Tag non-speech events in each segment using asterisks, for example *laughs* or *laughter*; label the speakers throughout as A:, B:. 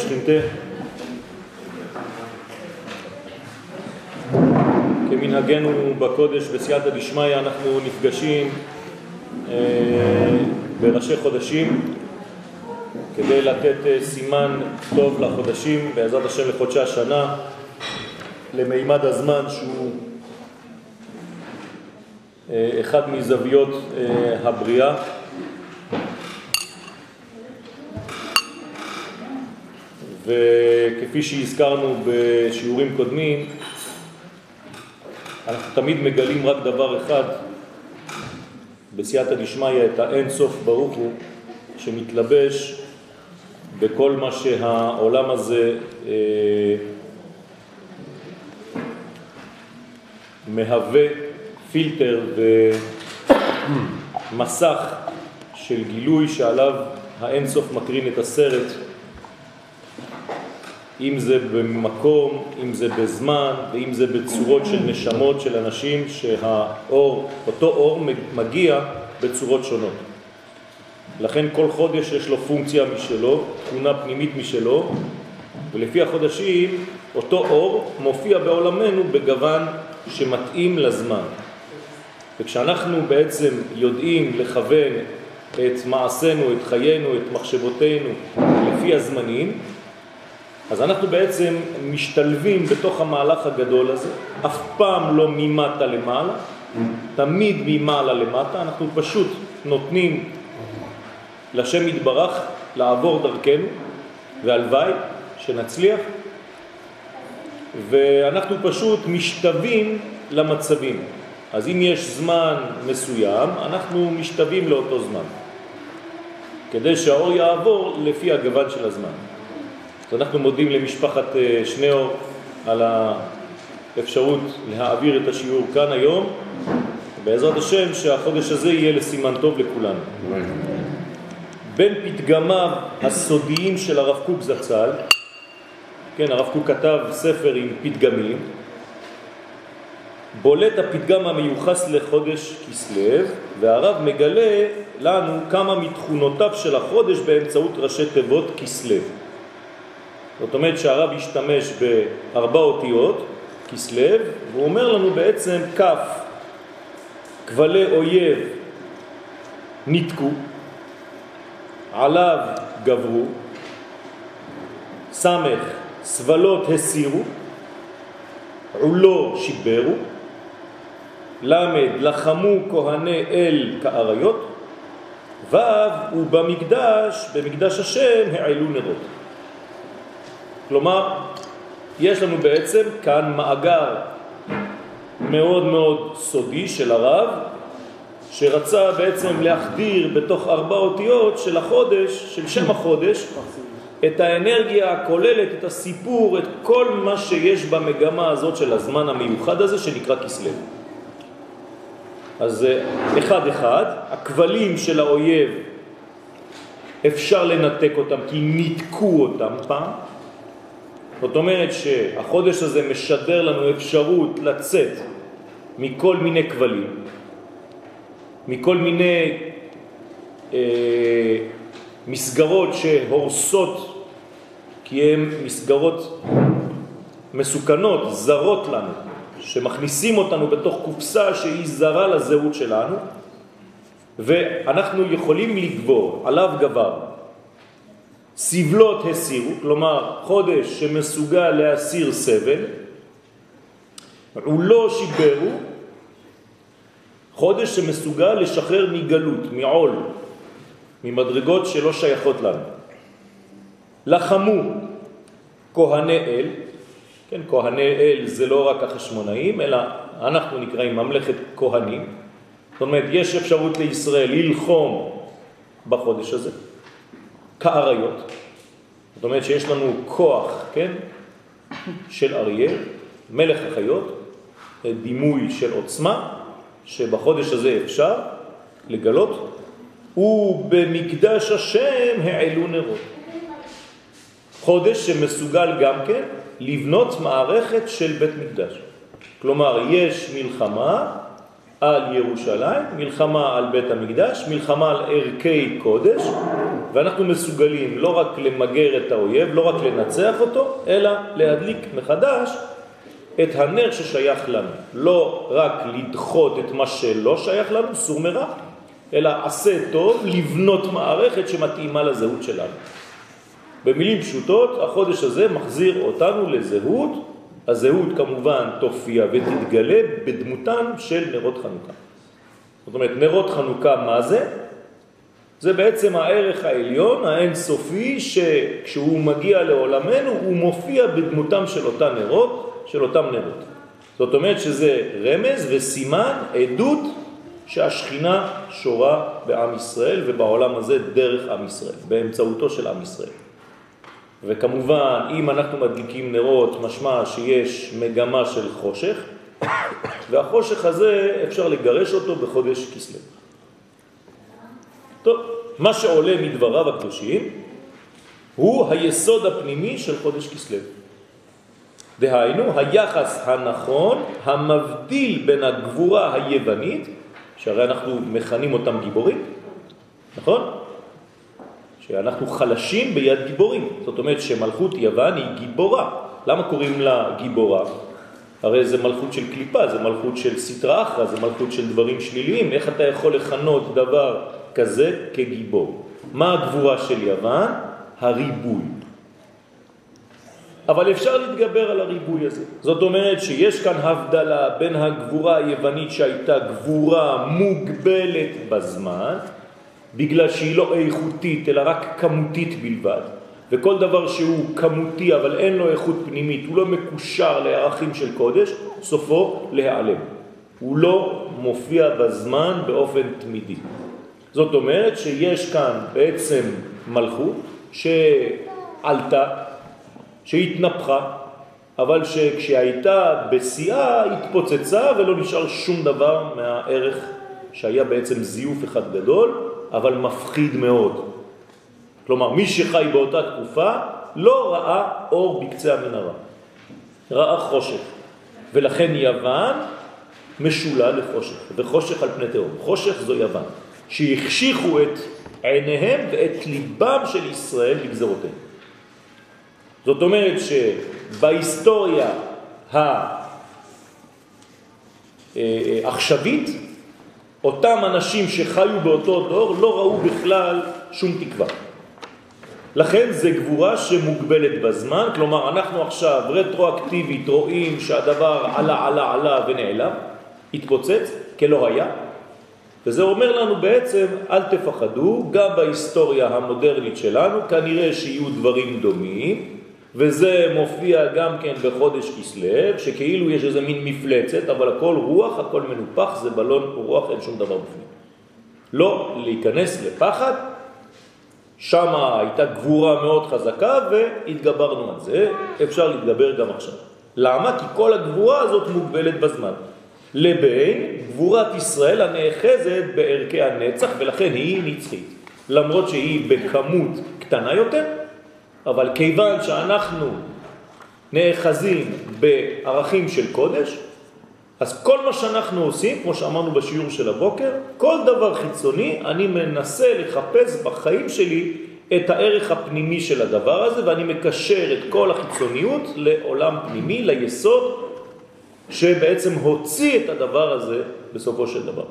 A: ושכינתה. כמנהגנו בקודש בסייעתא דשמיא אנחנו נפגשים אה, בראשי חודשים כדי לתת אה, סימן טוב לחודשים, בעזרת השם לחודשי השנה, למימד הזמן שהוא אה, אחד מזוויות אה, הבריאה. וכפי שהזכרנו בשיעורים קודמים, אנחנו תמיד מגלים רק דבר אחד בסייעתא דשמיא, את האין סוף ברוך הוא, שמתלבש בכל מה שהעולם הזה אה, מהווה פילטר ומסך של גילוי שעליו האין סוף מקרין את הסרט, אם זה במקום, אם זה בזמן, ואם זה בצורות של נשמות של אנשים שהאור, אותו אור מגיע בצורות שונות. לכן כל חודש יש לו פונקציה משלו, תכונה פנימית משלו, ולפי החודשים אותו אור מופיע בעולמנו בגוון שמתאים לזמן. וכשאנחנו בעצם יודעים לכוון את מעשינו, את חיינו, את מחשבותינו לפי הזמנים, אז אנחנו בעצם משתלבים בתוך המהלך הגדול הזה, אף פעם לא ממטה למעלה, תמיד ממעלה למטה, אנחנו פשוט נותנים לשם יתברך לעבור דרכנו, והלוואי שנצליח, ואנחנו פשוט משתווים למצבים. אז אם יש זמן מסוים, אנחנו משתווים לאותו זמן, כדי שהאור יעבור לפי הגוון של הזמן. אז אנחנו מודים למשפחת אה, שניאור על האפשרות להעביר את השיעור כאן היום, בעזרת השם שהחודש הזה יהיה לסימן טוב לכולנו. בין פתגמיו הסודיים של הרב קוק זצ"ל, כן, הרב קוק כתב ספר עם פתגמים, בולט הפתגם המיוחס לחודש כסלב, והרב מגלה לנו כמה מתכונותיו של החודש באמצעות ראשי תיבות כסלב. זאת אומרת שהרב השתמש בארבע אותיות, כסלב, והוא אומר לנו בעצם כף, כבלי אויב נתקו, עליו גברו, סמך, סבלות הסירו, עולו שיברו, למד, לחמו כהני אל כאריות, ו' ובמקדש, במקדש השם, העלו נרות. כלומר, יש לנו בעצם כאן מאגר מאוד מאוד סודי של הרב, שרצה בעצם להחדיר בתוך ארבע אותיות של החודש, של שם החודש, את האנרגיה הכוללת, את הסיפור, את כל מה שיש במגמה הזאת של הזמן המיוחד הזה שנקרא כסלו. אז אחד אחד, הכבלים של האויב אפשר לנתק אותם כי ניתקו אותם פעם, זאת אומרת שהחודש הזה משדר לנו אפשרות לצאת מכל מיני כבלים, מכל מיני אה, מסגרות שהורסות, כי הן מסגרות מסוכנות, זרות לנו, שמכניסים אותנו בתוך קופסה שהיא זרה לזהות שלנו, ואנחנו יכולים לגבור, עליו גבר, סבלות הסירו, כלומר חודש שמסוגל להסיר סבל, הוא לא שיברו, חודש שמסוגל לשחרר מגלות, מעול, ממדרגות שלא שייכות לנו. לחמו כהני אל, כן, כהני אל זה לא רק החשמונאים, אלא אנחנו נקראים ממלכת כהנים. זאת אומרת, יש אפשרות לישראל ללחום בחודש הזה. כאריות. זאת אומרת שיש לנו כוח, כן, של אריה, מלך החיות, דימוי של עוצמה, שבחודש הזה אפשר לגלות, ובמקדש השם העלו נרות. חודש שמסוגל גם כן לבנות מערכת של בית מקדש. כלומר, יש מלחמה על ירושלים, מלחמה על בית המקדש, מלחמה על ערכי קודש, ואנחנו מסוגלים לא רק למגר את האויב, לא רק לנצח אותו, אלא להדליק מחדש את הנר ששייך לנו. לא רק לדחות את מה שלא שייך לנו, סור מרע, אלא עשה טוב לבנות מערכת שמתאימה לזהות שלנו. במילים פשוטות, החודש הזה מחזיר אותנו לזהות, הזהות כמובן תופיע ותתגלה בדמותן של נרות חנוכה. זאת אומרת, נרות חנוכה מה זה? זה בעצם הערך העליון, האינסופי, שכשהוא מגיע לעולמנו הוא מופיע בדמותם של אותם נרות, של אותם נרות. זאת אומרת שזה רמז וסימן, עדות, שהשכינה שורה בעם ישראל ובעולם הזה דרך עם ישראל, באמצעותו של עם ישראל. וכמובן, אם אנחנו מדליקים נרות, משמע שיש מגמה של חושך, והחושך הזה אפשר לגרש אותו בחודש כסלו. טוב, מה שעולה מדבריו הקדושים הוא היסוד הפנימי של חודש כסלו. דהיינו, היחס הנכון המבדיל בין הגבורה היוונית, שהרי אנחנו מכנים אותם גיבורים, נכון? שאנחנו חלשים ביד גיבורים. זאת אומרת שמלכות יוון היא גיבורה. למה קוראים לה גיבורה? הרי זה מלכות של קליפה, זה מלכות של סטרה אחרא, זה מלכות של דברים שליליים. איך אתה יכול לכנות דבר כזה כגיבור? מה הגבורה של יוון? הריבוי. אבל אפשר להתגבר על הריבוי הזה. זאת אומרת שיש כאן הבדלה בין הגבורה היוונית שהייתה גבורה מוגבלת בזמן, בגלל שהיא לא איכותית אלא רק כמותית בלבד, וכל דבר שהוא כמותי אבל אין לו איכות פנימית, הוא לא מקושר לערכים של קודש, סופו להיעלם. הוא לא מופיע בזמן באופן תמידי. זאת אומרת שיש כאן בעצם מלכות שעלתה, שהתנפחה, אבל שכשהייתה בשיאה התפוצצה ולא נשאר שום דבר מהערך שהיה בעצם זיוף אחד גדול, אבל מפחיד מאוד. כלומר, מי שחי באותה תקופה לא ראה אור בקצה המנהרה, ראה חושך. ולכן יוון משולה לחושך, וחושך על פני תהום. חושך זו יוון, שהחשיכו את עיניהם ואת ליבם של ישראל בגזרותיהם. זאת אומרת שבהיסטוריה העכשווית אותם אנשים שחיו באותו דור לא ראו בכלל שום תקווה. לכן זה גבורה שמוגבלת בזמן, כלומר אנחנו עכשיו רטרואקטיבית רואים שהדבר עלה עלה עלה ונעלם, התפוצץ כלא היה, וזה אומר לנו בעצם אל תפחדו, גם בהיסטוריה המודרנית שלנו כנראה שיהיו דברים דומים, וזה מופיע גם כן בחודש כסלב, שכאילו יש איזה מין מפלצת, אבל הכל רוח, הכל מנופח, זה בלון רוח, אין שום דבר בפנים. לא להיכנס לפחד, שם הייתה גבורה מאוד חזקה והתגברנו על זה, אפשר להתגבר גם עכשיו. למה? כי כל הגבורה הזאת מוגבלת בזמן. לבין גבורת ישראל הנאחזת בערכי הנצח ולכן היא נצחית. למרות שהיא בכמות קטנה יותר, אבל כיוון שאנחנו נאחזים בערכים של קודש, אז כל מה שאנחנו עושים, כמו שאמרנו בשיעור של הבוקר, כל דבר חיצוני, אני מנסה לחפש בחיים שלי את הערך הפנימי של הדבר הזה, ואני מקשר את כל החיצוניות לעולם פנימי, ליסוד, שבעצם הוציא את הדבר הזה בסופו של דבר.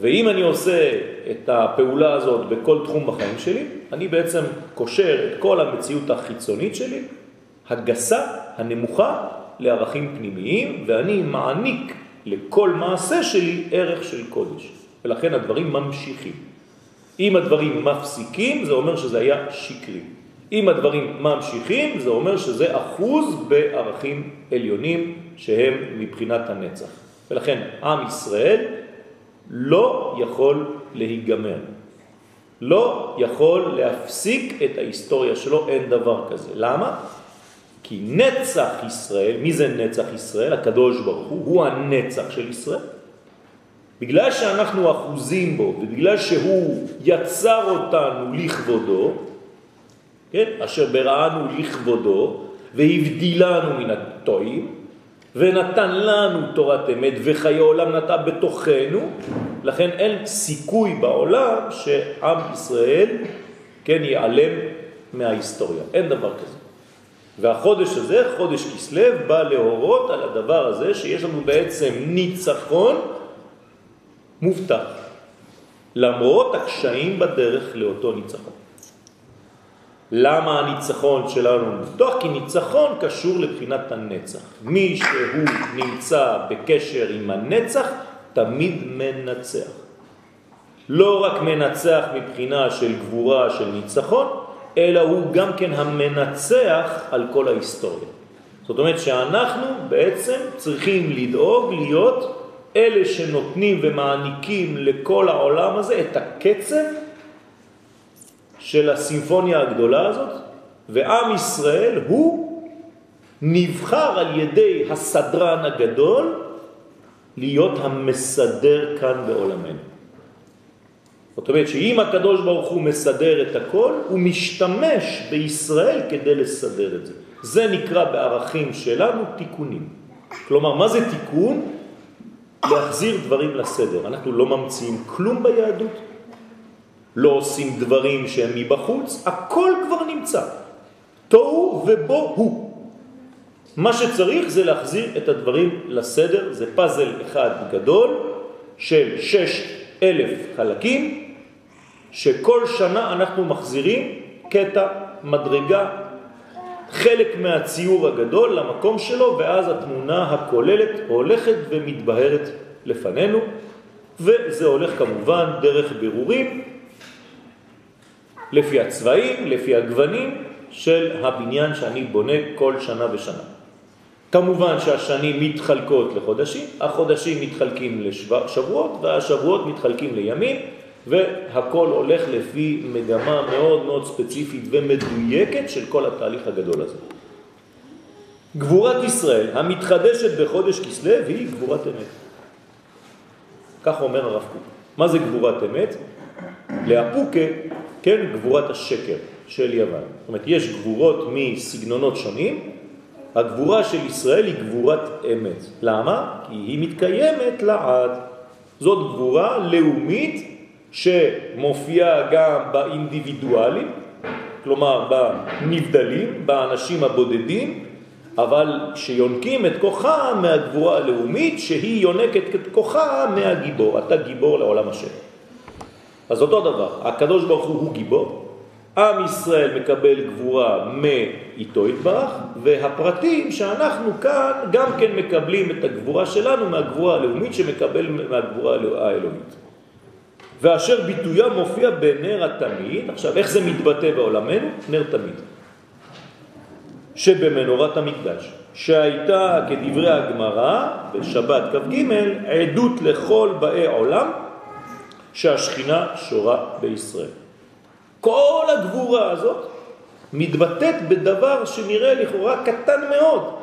A: ואם אני עושה את הפעולה הזאת בכל תחום בחיים שלי, אני בעצם קושר את כל המציאות החיצונית שלי, הגסה, הנמוכה, לערכים פנימיים, ואני מעניק לכל מעשה שלי ערך של קודש. ולכן הדברים ממשיכים. אם הדברים מפסיקים, זה אומר שזה היה שקרי. אם הדברים ממשיכים, זה אומר שזה אחוז בערכים עליונים שהם מבחינת הנצח. ולכן עם ישראל לא יכול להיגמר. לא יכול להפסיק את ההיסטוריה שלו, אין דבר כזה. למה? כי נצח ישראל, מי זה נצח ישראל? הקדוש ברוך הוא, הוא הנצח של ישראל. בגלל שאנחנו אחוזים בו, ובגלל שהוא יצר אותנו לכבודו, כן? אשר בראנו לכבודו, והבדילנו מן הטועים, ונתן לנו תורת אמת וחיי עולם נטע בתוכנו, לכן אין סיכוי בעולם שעם ישראל כן ייעלם מההיסטוריה, אין דבר כזה. והחודש הזה, חודש כסלב, בא להורות על הדבר הזה שיש לנו בעצם ניצחון מובטח, למרות הקשיים בדרך לאותו ניצחון. למה הניצחון שלנו מובטח? כי ניצחון קשור לבחינת הנצח. מי שהוא נמצא בקשר עם הנצח, תמיד מנצח. לא רק מנצח מבחינה של גבורה של ניצחון, אלא הוא גם כן המנצח על כל ההיסטוריה. זאת אומרת שאנחנו בעצם צריכים לדאוג להיות אלה שנותנים ומעניקים לכל העולם הזה את הקצב של הסימפוניה הגדולה הזאת, ועם ישראל הוא נבחר על ידי הסדרן הגדול להיות המסדר כאן בעולמנו. זאת אומרת שאם הקדוש ברוך הוא מסדר את הכל, הוא משתמש בישראל כדי לסדר את זה. זה נקרא בערכים שלנו תיקונים. כלומר, מה זה תיקון? להחזיר דברים לסדר. אנחנו לא ממציאים כלום ביהדות, לא עושים דברים שהם מבחוץ, הכל כבר נמצא. תוהו ובו הוא. מה שצריך זה להחזיר את הדברים לסדר, זה פאזל אחד גדול של שש אלף חלקים, שכל שנה אנחנו מחזירים קטע, מדרגה, חלק מהציור הגדול למקום שלו, ואז התמונה הכוללת הולכת ומתבהרת לפנינו, וזה הולך כמובן דרך בירורים, לפי הצבעים, לפי הגוונים של הבניין שאני בונה כל שנה ושנה. כמובן שהשנים מתחלקות לחודשים, החודשים מתחלקים לשבועות והשבועות מתחלקים לימים והכל הולך לפי מגמה מאוד מאוד ספציפית ומדויקת של כל התהליך הגדול הזה. גבורת ישראל המתחדשת בחודש כסלו היא גבורת אמת. כך אומר הרב קוק. מה זה גבורת אמת? לאפוקה, כן, גבורת השקר של יוון. זאת אומרת, יש גבורות מסגנונות שונים, הגבורה של ישראל היא גבורת אמת. למה? כי היא מתקיימת לעד. זאת גבורה לאומית שמופיעה גם באינדיבידואלים, כלומר בנבדלים, באנשים הבודדים, אבל שיונקים את כוחה מהגבורה הלאומית, שהיא יונקת את כוחה מהגיבור. אתה גיבור לעולם השם. אז אותו דבר, הקדוש ברוך הוא הוא גיבור, עם ישראל מקבל גבורה מאיתו התברך, והפרטים שאנחנו כאן גם כן מקבלים את הגבורה שלנו מהגבורה הלאומית שמקבל מהגבורה האלוהית. ואשר ביטויה מופיע בנר התמיד, עכשיו איך זה מתבטא בעולמנו? נר תמיד. שבמנורת המקדש, שהייתה כדברי הגמרא בשבת כ"ג עדות לכל באי עולם שהשכינה שורה בישראל. כל הגבורה הזאת מתבטאת בדבר שנראה לכאורה קטן מאוד.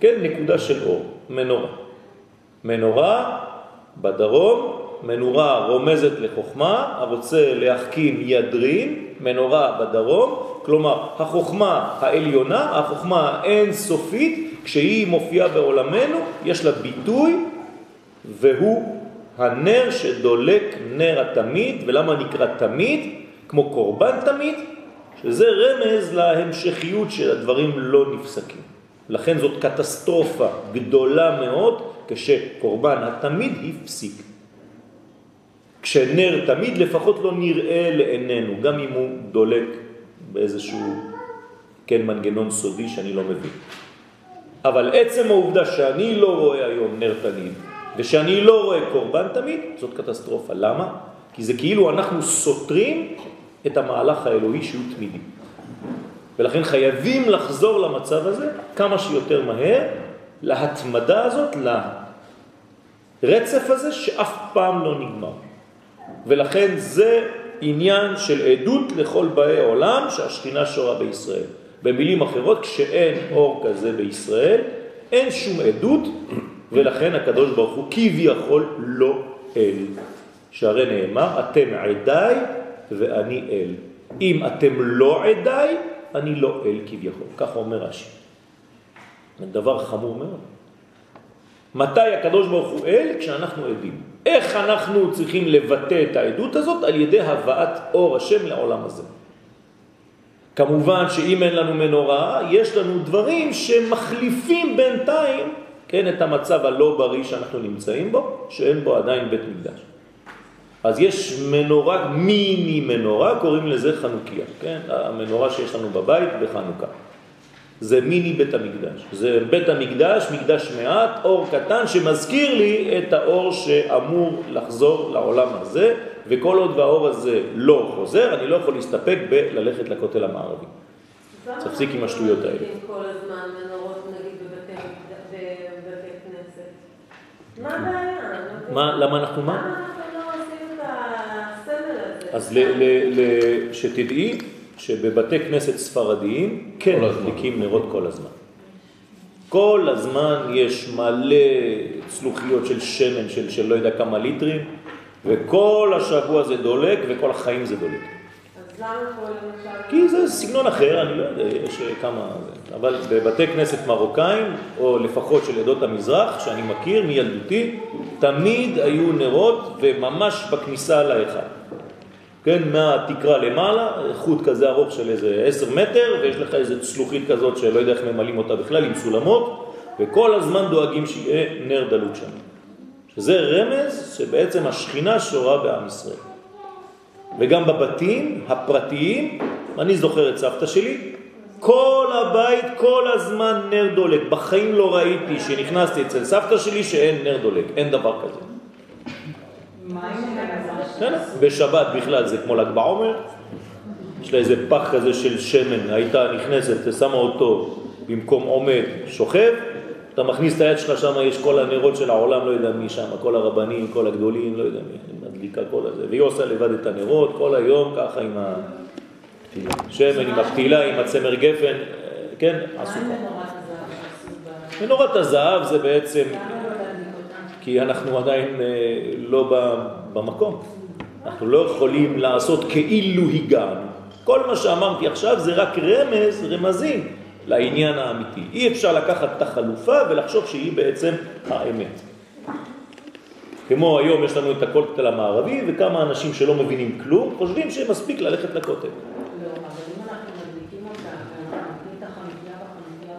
A: כן, נקודה של אור, מנורה. מנורה בדרום, מנורה רומזת לחוכמה, הרוצה להחכים ידרין, מנורה בדרום, כלומר החוכמה העליונה, החוכמה האינסופית, כשהיא מופיעה בעולמנו, יש לה ביטוי והוא הנר שדולק נר התמיד, ולמה נקרא תמיד? כמו קורבן תמיד, שזה רמז להמשכיות של הדברים לא נפסקים. לכן זאת קטסטרופה גדולה מאוד כשקורבן התמיד הפסיק. כשנר תמיד לפחות לא נראה לעינינו, גם אם הוא דולק באיזשהו כן מנגנון סודי שאני לא מבין. אבל עצם העובדה שאני לא רואה היום נר תמיד ושאני לא רואה קורבן תמיד, זאת קטסטרופה. למה? כי זה כאילו אנחנו סותרים את המהלך האלוהי שהוא תמידי. ולכן חייבים לחזור למצב הזה כמה שיותר מהר, להתמדה הזאת, לרצף הזה שאף פעם לא נגמר. ולכן זה עניין של עדות לכל באי עולם שהשכינה שורה בישראל. במילים אחרות, כשאין אור כזה בישראל, אין שום עדות, ולכן הקדוש ברוך הוא כביכול לא אל. שהרי נאמר, אתם עדיי ואני אל. אם אתם לא עדיי, אני לא אל כביכול. כך אומר רש"י. דבר חמור מאוד. מתי הקדוש ברוך הוא אל? כשאנחנו עדים. איך אנחנו צריכים לבטא את העדות הזאת? על ידי הבאת אור השם לעולם הזה. כמובן שאם אין לנו מנורה, יש לנו דברים שמחליפים בינתיים כן, את המצב הלא בריא שאנחנו נמצאים בו, שאין בו עדיין בית מקדש. אז יש מנורה, מיני מנורה, קוראים לזה חנוכיה, כן? המנורה שיש לנו בבית בחנוכה. זה מיני בית המקדש. זה בית המקדש, מקדש מעט, אור קטן שמזכיר לי את האור שאמור לחזור לעולם הזה, וכל עוד והאור הזה לא חוזר, אני לא יכול להסתפק בללכת לכותל המערבי. תפסיק עם השטויות האלה.
B: כל הזמן מנורות נגיד בבתי כנסת? מה הבעיה?
A: למה אנחנו מה?
B: למה אנחנו לא עושים את הסמל הזה?
A: אז שתדעי שבבתי כנסת ספרדיים כן מדליקים נרות כל הזמן. כל הזמן יש מלא צלוחיות של שמן של, של לא יודע כמה ליטרים, וכל השבוע זה דולק וכל החיים זה דולק.
B: אז למה פה למשל...
A: כי זה סגנון אחר, אני לא יודע, יש כמה... אבל בבתי כנסת מרוקאים, או לפחות של עדות המזרח, שאני מכיר מילדותי, תמיד היו נרות וממש בכניסה להיכל. כן, מהתקרה למעלה, חוט כזה ארוך של איזה עשר מטר, ויש לך איזה צלוחית כזאת שלא יודע איך ממלאים אותה בכלל, עם סולמות, וכל הזמן דואגים שיהיה נר דלוק שם. שזה רמז שבעצם השכינה שורה בעם ישראל. וגם בבתים הפרטיים, אני זוכר את סבתא שלי, כל הבית, כל הזמן נר דולק. בחיים לא ראיתי שנכנסתי אצל סבתא שלי שאין נר דולק, אין דבר כזה. בשבת בכלל זה כמו ל"ג בעומר, יש לה איזה פח כזה של שמן, הייתה נכנסת, שמה אותו במקום עומד שוכב, אתה מכניס את היד שלך, שם יש כל הנרות של העולם, לא יודע מי שם, כל הרבנים, כל הגדולים, לא יודע מי, מדליקה כל הזה, והיא עושה לבד את הנרות כל היום, ככה עם השמן, עם הפתילה, עם הצמר גפן, כן, עשו ככה. מנורת הזהב זה בעצם כי אנחנו עדיין אה, לא במקום. אנחנו לא יכולים לעשות כאילו הגענו. כל מה שאמרתי עכשיו זה רק רמז, רמזים, לעניין האמיתי. אי אפשר לקחת את החלופה ולחשוב שהיא בעצם האמת. כמו היום יש לנו את הכותל המערבי, וכמה אנשים שלא מבינים כלום חושבים שמספיק ללכת לכותל.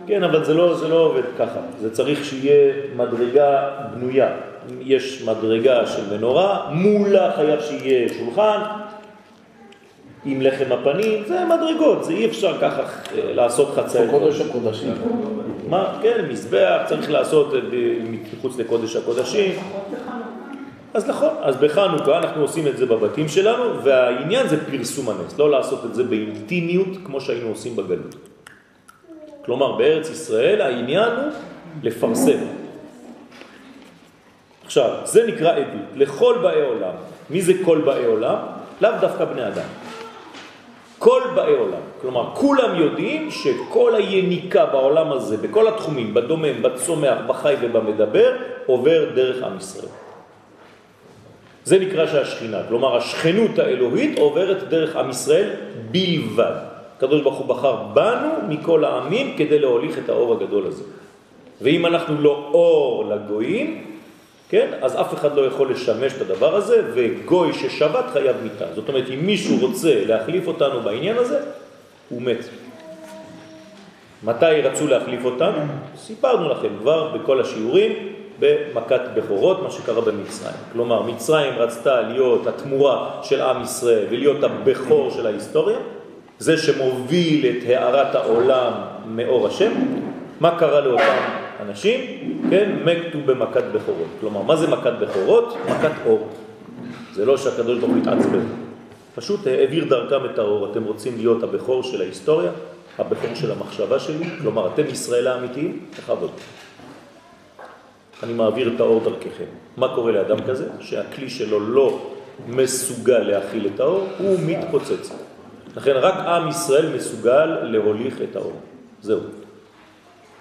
A: כן, אבל זה לא, זה לא עובד ככה. זה צריך שיהיה מדרגה בנויה. יש מדרגה של מנורה, מולה חייב שיהיה שולחן, עם לחם הפנים, זה מדרגות, זה אי אפשר ככה אה, לעשות חצאי.
C: קודש הקודשים.
A: מה? כן, מזבח, צריך לעשות מחוץ לקודש הקודשים. אז נכון, אז בחנוכה אנחנו עושים את זה בבתים שלנו, והעניין זה פרסום הנס, לא לעשות את זה באינטימיות כמו שהיינו עושים בגלות. כלומר, בארץ ישראל העניין הוא לפרסם. עכשיו, זה נקרא עדות, לכל באי עולם. מי זה כל באי עולם? לאו דווקא בני אדם. כל באי עולם. כלומר, כולם יודעים שכל היניקה בעולם הזה, בכל התחומים, בדומם, בצומח, בחי ובמדבר, עובר דרך עם ישראל. זה נקרא שהשכינה, כלומר השכנות האלוהית עוברת דרך עם ישראל בלבד. הקדוש ברוך הוא בחר בנו מכל העמים כדי להוליך את האור הגדול הזה. ואם אנחנו לא אור לגויים, כן, אז אף אחד לא יכול לשמש את הדבר הזה, וגוי ששבת חייב מיטה. זאת אומרת, אם מישהו רוצה להחליף אותנו בעניין הזה, הוא מת. מתי רצו להחליף אותנו? סיפרנו לכם כבר בכל השיעורים במכת בכורות, מה שקרה במצרים. כלומר, מצרים רצתה להיות התמורה של עם ישראל ולהיות הבכור של ההיסטוריה, זה שמוביל את הערת העולם מאור השם. מה קרה לאותם אנשים? כן, מתו במכת בכורות. כלומר, מה זה מכת בכורות? מכת אור. זה לא שהקדוש ברוך הוא התעצבן. פשוט העביר דרכם את האור. אתם רוצים להיות הבכור של ההיסטוריה, הבכור של המחשבה שלי, כלומר, אתם ישראל האמיתיים, תכבוד. אני מעביר את האור דרככם. מה קורה לאדם כזה? שהכלי שלו לא מסוגל להכיל את האור, הוא מתפוצץ. לכן רק עם ישראל מסוגל להוליך את האור. זהו.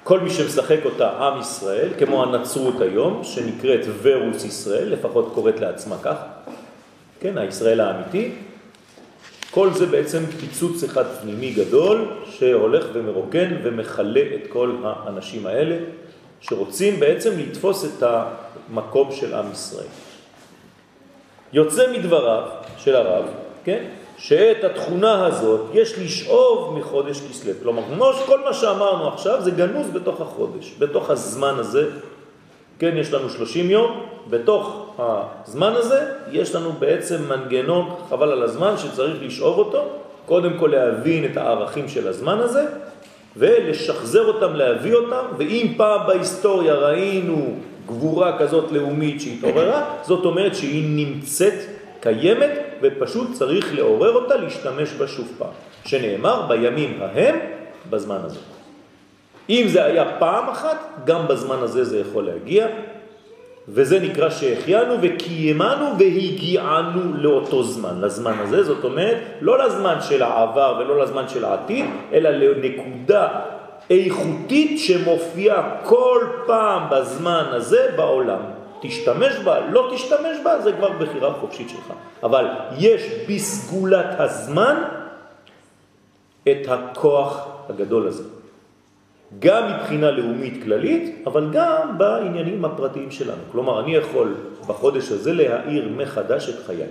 A: כל מי שמשחק אותה עם ישראל, כמו הנצרות היום, שנקראת ורוס ישראל, לפחות קוראת לעצמה כך, כן, הישראל האמיתי, כל זה בעצם פיצוץ אחד פנימי גדול שהולך ומרוקן ומחלה את כל האנשים האלה שרוצים בעצם לתפוס את המקום של עם ישראל. יוצא מדבריו של הרב, כן, שאת התכונה הזאת יש לשאוב מחודש כסלו. כלומר, כל מה שאמרנו עכשיו זה גנוז בתוך החודש, בתוך הזמן הזה. כן, יש לנו 30 יום, בתוך הזמן הזה יש לנו בעצם מנגנון, חבל על הזמן, שצריך לשאוב אותו, קודם כל להבין את הערכים של הזמן הזה, ולשחזר אותם, להביא אותם, ואם פעם בהיסטוריה ראינו גבורה כזאת לאומית שהתעוררה, זאת אומרת שהיא נמצאת, קיימת, ופשוט צריך לעורר אותה, להשתמש בה שוב פעם, שנאמר בימים ההם בזמן הזה. אם זה היה פעם אחת, גם בזמן הזה זה יכול להגיע, וזה נקרא שהחיינו וקיימנו והגיענו לאותו זמן, לזמן הזה, זאת אומרת, לא לזמן של העבר ולא לזמן של העתיד, אלא לנקודה איכותית שמופיעה כל פעם בזמן הזה בעולם. תשתמש בה, לא תשתמש בה, זה כבר בחירה חופשית שלך. אבל יש בסגולת הזמן את הכוח הגדול הזה. גם מבחינה לאומית כללית, אבל גם בעניינים הפרטיים שלנו. כלומר, אני יכול בחודש הזה להאיר מחדש את חיי.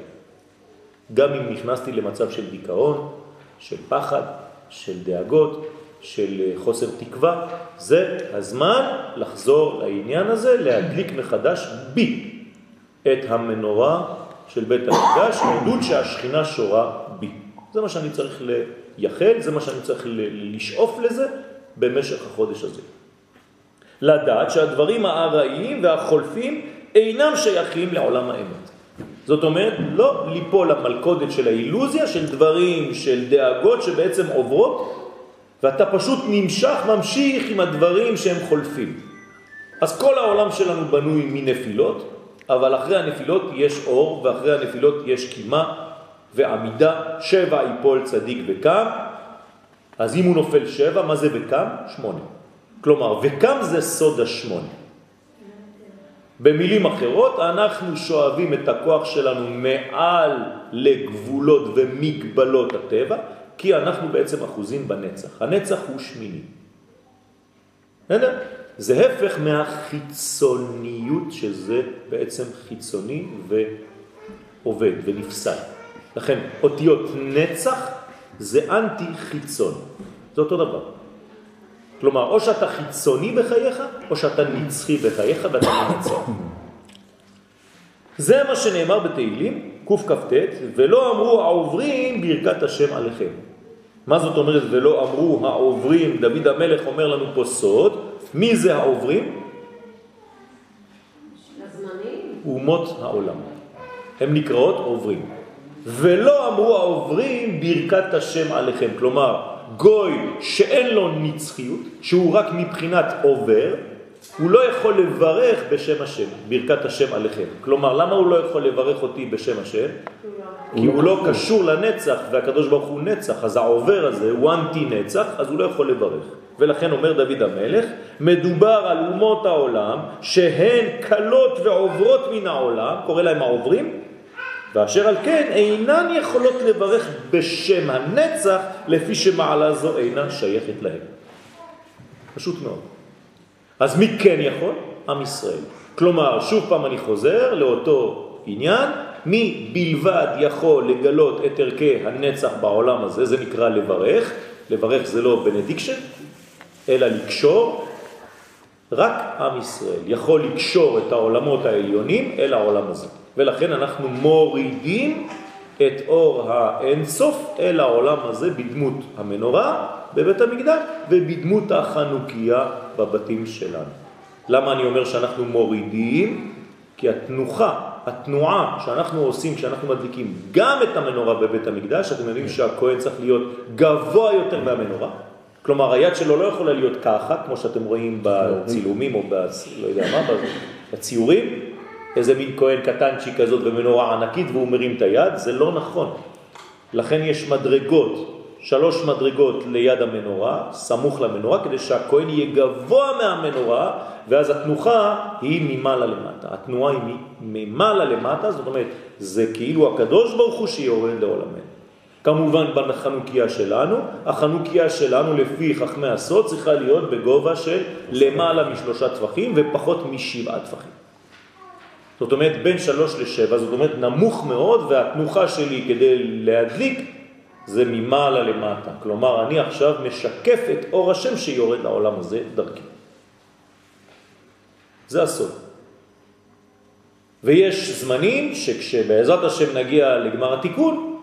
A: גם אם נכנסתי למצב של דיכאון, של פחד, של דאגות, של חוסר תקווה, זה הזמן לחזור לעניין הזה, להדליק מחדש בי את המנורה של בית המקדש, עדות שהשכינה שורה בי. זה מה שאני צריך לייחד, זה מה שאני צריך לשאוף לזה, במשך החודש הזה. לדעת שהדברים הארעיים והחולפים אינם שייכים לעולם האמת. זאת אומרת, לא ליפול למלכודת של האילוזיה, של דברים, של דאגות שבעצם עוברות, ואתה פשוט נמשך, ממשיך עם הדברים שהם חולפים. אז כל העולם שלנו בנוי מנפילות, אבל אחרי הנפילות יש אור, ואחרי הנפילות יש קימה ועמידה, שבע יפול צדיק וקם, אז אם הוא נופל שבע, מה זה וקם? שמונה. כלומר, וקם זה סוד השמונה. במילים אחרות, אנחנו שואבים את הכוח שלנו מעל לגבולות ומגבלות הטבע, כי אנחנו בעצם אחוזים בנצח. הנצח הוא שמיני. בסדר? זה הפך מהחיצוניות שזה בעצם חיצוני ועובד ונפסד. לכן אותיות נצח זה אנטי חיצון. זה אותו דבר. כלומר, או שאתה חיצוני בחייך, או שאתה נצחי בחייך ואתה מנצח. זה מה שנאמר בתהילים, קכ"ט, ולא אמרו העוברים ברכת השם עליכם. מה זאת אומרת ולא אמרו העוברים? דוד המלך אומר לנו פה סוד. מי זה העוברים? אומות העולם. הם נקראות עוברים. ולא אמרו העוברים ברכת השם עליכם. כלומר, גוי שאין לו נצחיות, שהוא רק מבחינת עובר, הוא לא יכול לברך בשם השם, ברכת השם עליכם. כלומר, למה הוא לא יכול לברך אותי בשם השם? כי הוא לא קשור לנצח, והקדוש ברוך הוא נצח, אז העובר הזה הוא אנטי נצח, אז הוא לא יכול לברך. ולכן אומר דוד המלך, מדובר על אומות העולם שהן קלות ועוברות מן העולם, קורא להם העוברים, ואשר על כן אינן יכולות לברך בשם הנצח לפי שמעלה זו אינה שייכת להם. פשוט מאוד. אז מי כן יכול? עם ישראל. כלומר, שוב פעם אני חוזר לאותו עניין, מי בלבד יכול לגלות את ערכי הנצח בעולם הזה, זה נקרא לברך, לברך זה לא benediction, אלא לקשור, רק עם ישראל יכול לקשור את העולמות העליונים אל העולם הזה. ולכן אנחנו מורידים את אור האינסוף אל העולם הזה בדמות המנורה בבית המקדש ובדמות החנוכיה בבתים שלנו. למה אני אומר שאנחנו מורידים? כי התנוחה, התנועה שאנחנו עושים כשאנחנו מדליקים גם את המנורה בבית המקדש, אתם יודעים שהכהן צריך להיות גבוה יותר מהמנורה, כלומר היד שלו לא יכולה להיות ככה, כמו שאתם רואים בצילומים או ב... לא יודע מה, בציורים, איזה מין כהן קטנצ'י כזאת ומנורה ענקית והוא מרים את היד, זה לא נכון. לכן יש מדרגות, שלוש מדרגות ליד המנורה, סמוך למנורה, כדי שהכהן יהיה גבוה מהמנורה, ואז התנוחה היא ממעלה למטה. התנועה היא ממעלה למטה, זאת אומרת, זה כאילו הקדוש ברוך הוא שיורד לעולמנו. כמובן בחנוכיה שלנו, החנוכיה שלנו לפי חכמי הסוד צריכה להיות בגובה של למעלה משלושה טפחים ופחות משבעה טפחים. זאת אומרת בין שלוש לשבע, זאת אומרת נמוך מאוד והתנוחה שלי כדי להדליק זה ממעלה למטה. כלומר אני עכשיו משקף את אור השם שיורד לעולם הזה דרכי. זה הסוד. ויש זמנים שכשבעזרת השם נגיע לגמר התיקון,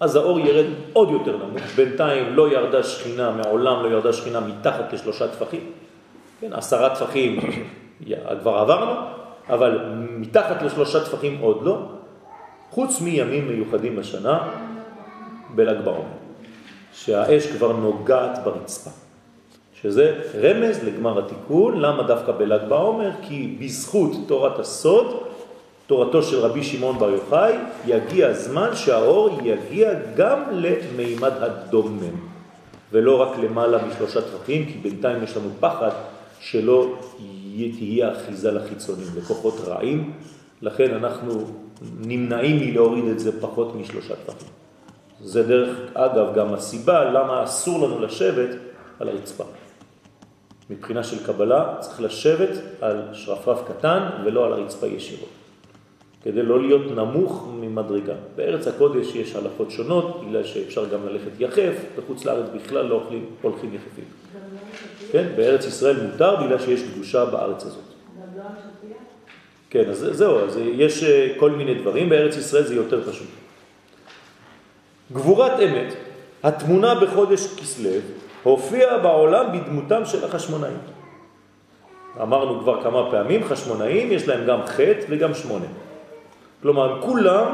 A: אז האור ירד עוד יותר נמוך. בינתיים לא ירדה שכינה, מעולם לא ירדה שכינה מתחת לשלושה טפחים. כן, עשרה טפחים כבר עברנו, אבל מתחת לשלושה טפחים עוד לא, חוץ מימים מיוחדים בשנה בל"ג בעומר, שהאש כבר נוגעת ברצפה. שזה רמז לגמר התיקון, למה דווקא בל"ג בעומר? כי בזכות תורת הסוד תורתו של רבי שמעון בר יוחאי, יגיע הזמן שהאור יגיע גם למימד הדומם, ולא רק למעלה משלושה טפחים, כי בינתיים יש לנו פחד שלא תהיה אחיזה לחיצונים, לכוחות רעים, לכן אנחנו נמנעים מלהוריד את זה פחות משלושה טפחים. זה דרך אגב גם הסיבה למה אסור לנו לשבת על הרצפה. מבחינה של קבלה צריך לשבת על שרפרף קטן ולא על הרצפה ישירות. כדי לא להיות נמוך ממדרגה. בארץ הקודש יש הלכות שונות, בגלל שאפשר גם ללכת יחף, בחוץ לארץ בכלל לא הולכים יחפים. כן, בארץ ישראל מותר בגלל שיש קדושה בארץ הזאת. כן, אז זהו, אז יש אה, כל מיני דברים, בארץ ישראל זה יותר פשוט. גבורת אמת, התמונה בחודש כסלב, הופיעה בעולם בדמותם של החשמונאים. אמרנו כבר כמה פעמים, חשמונאים יש להם גם חטא וגם שמונה. כלומר, כולם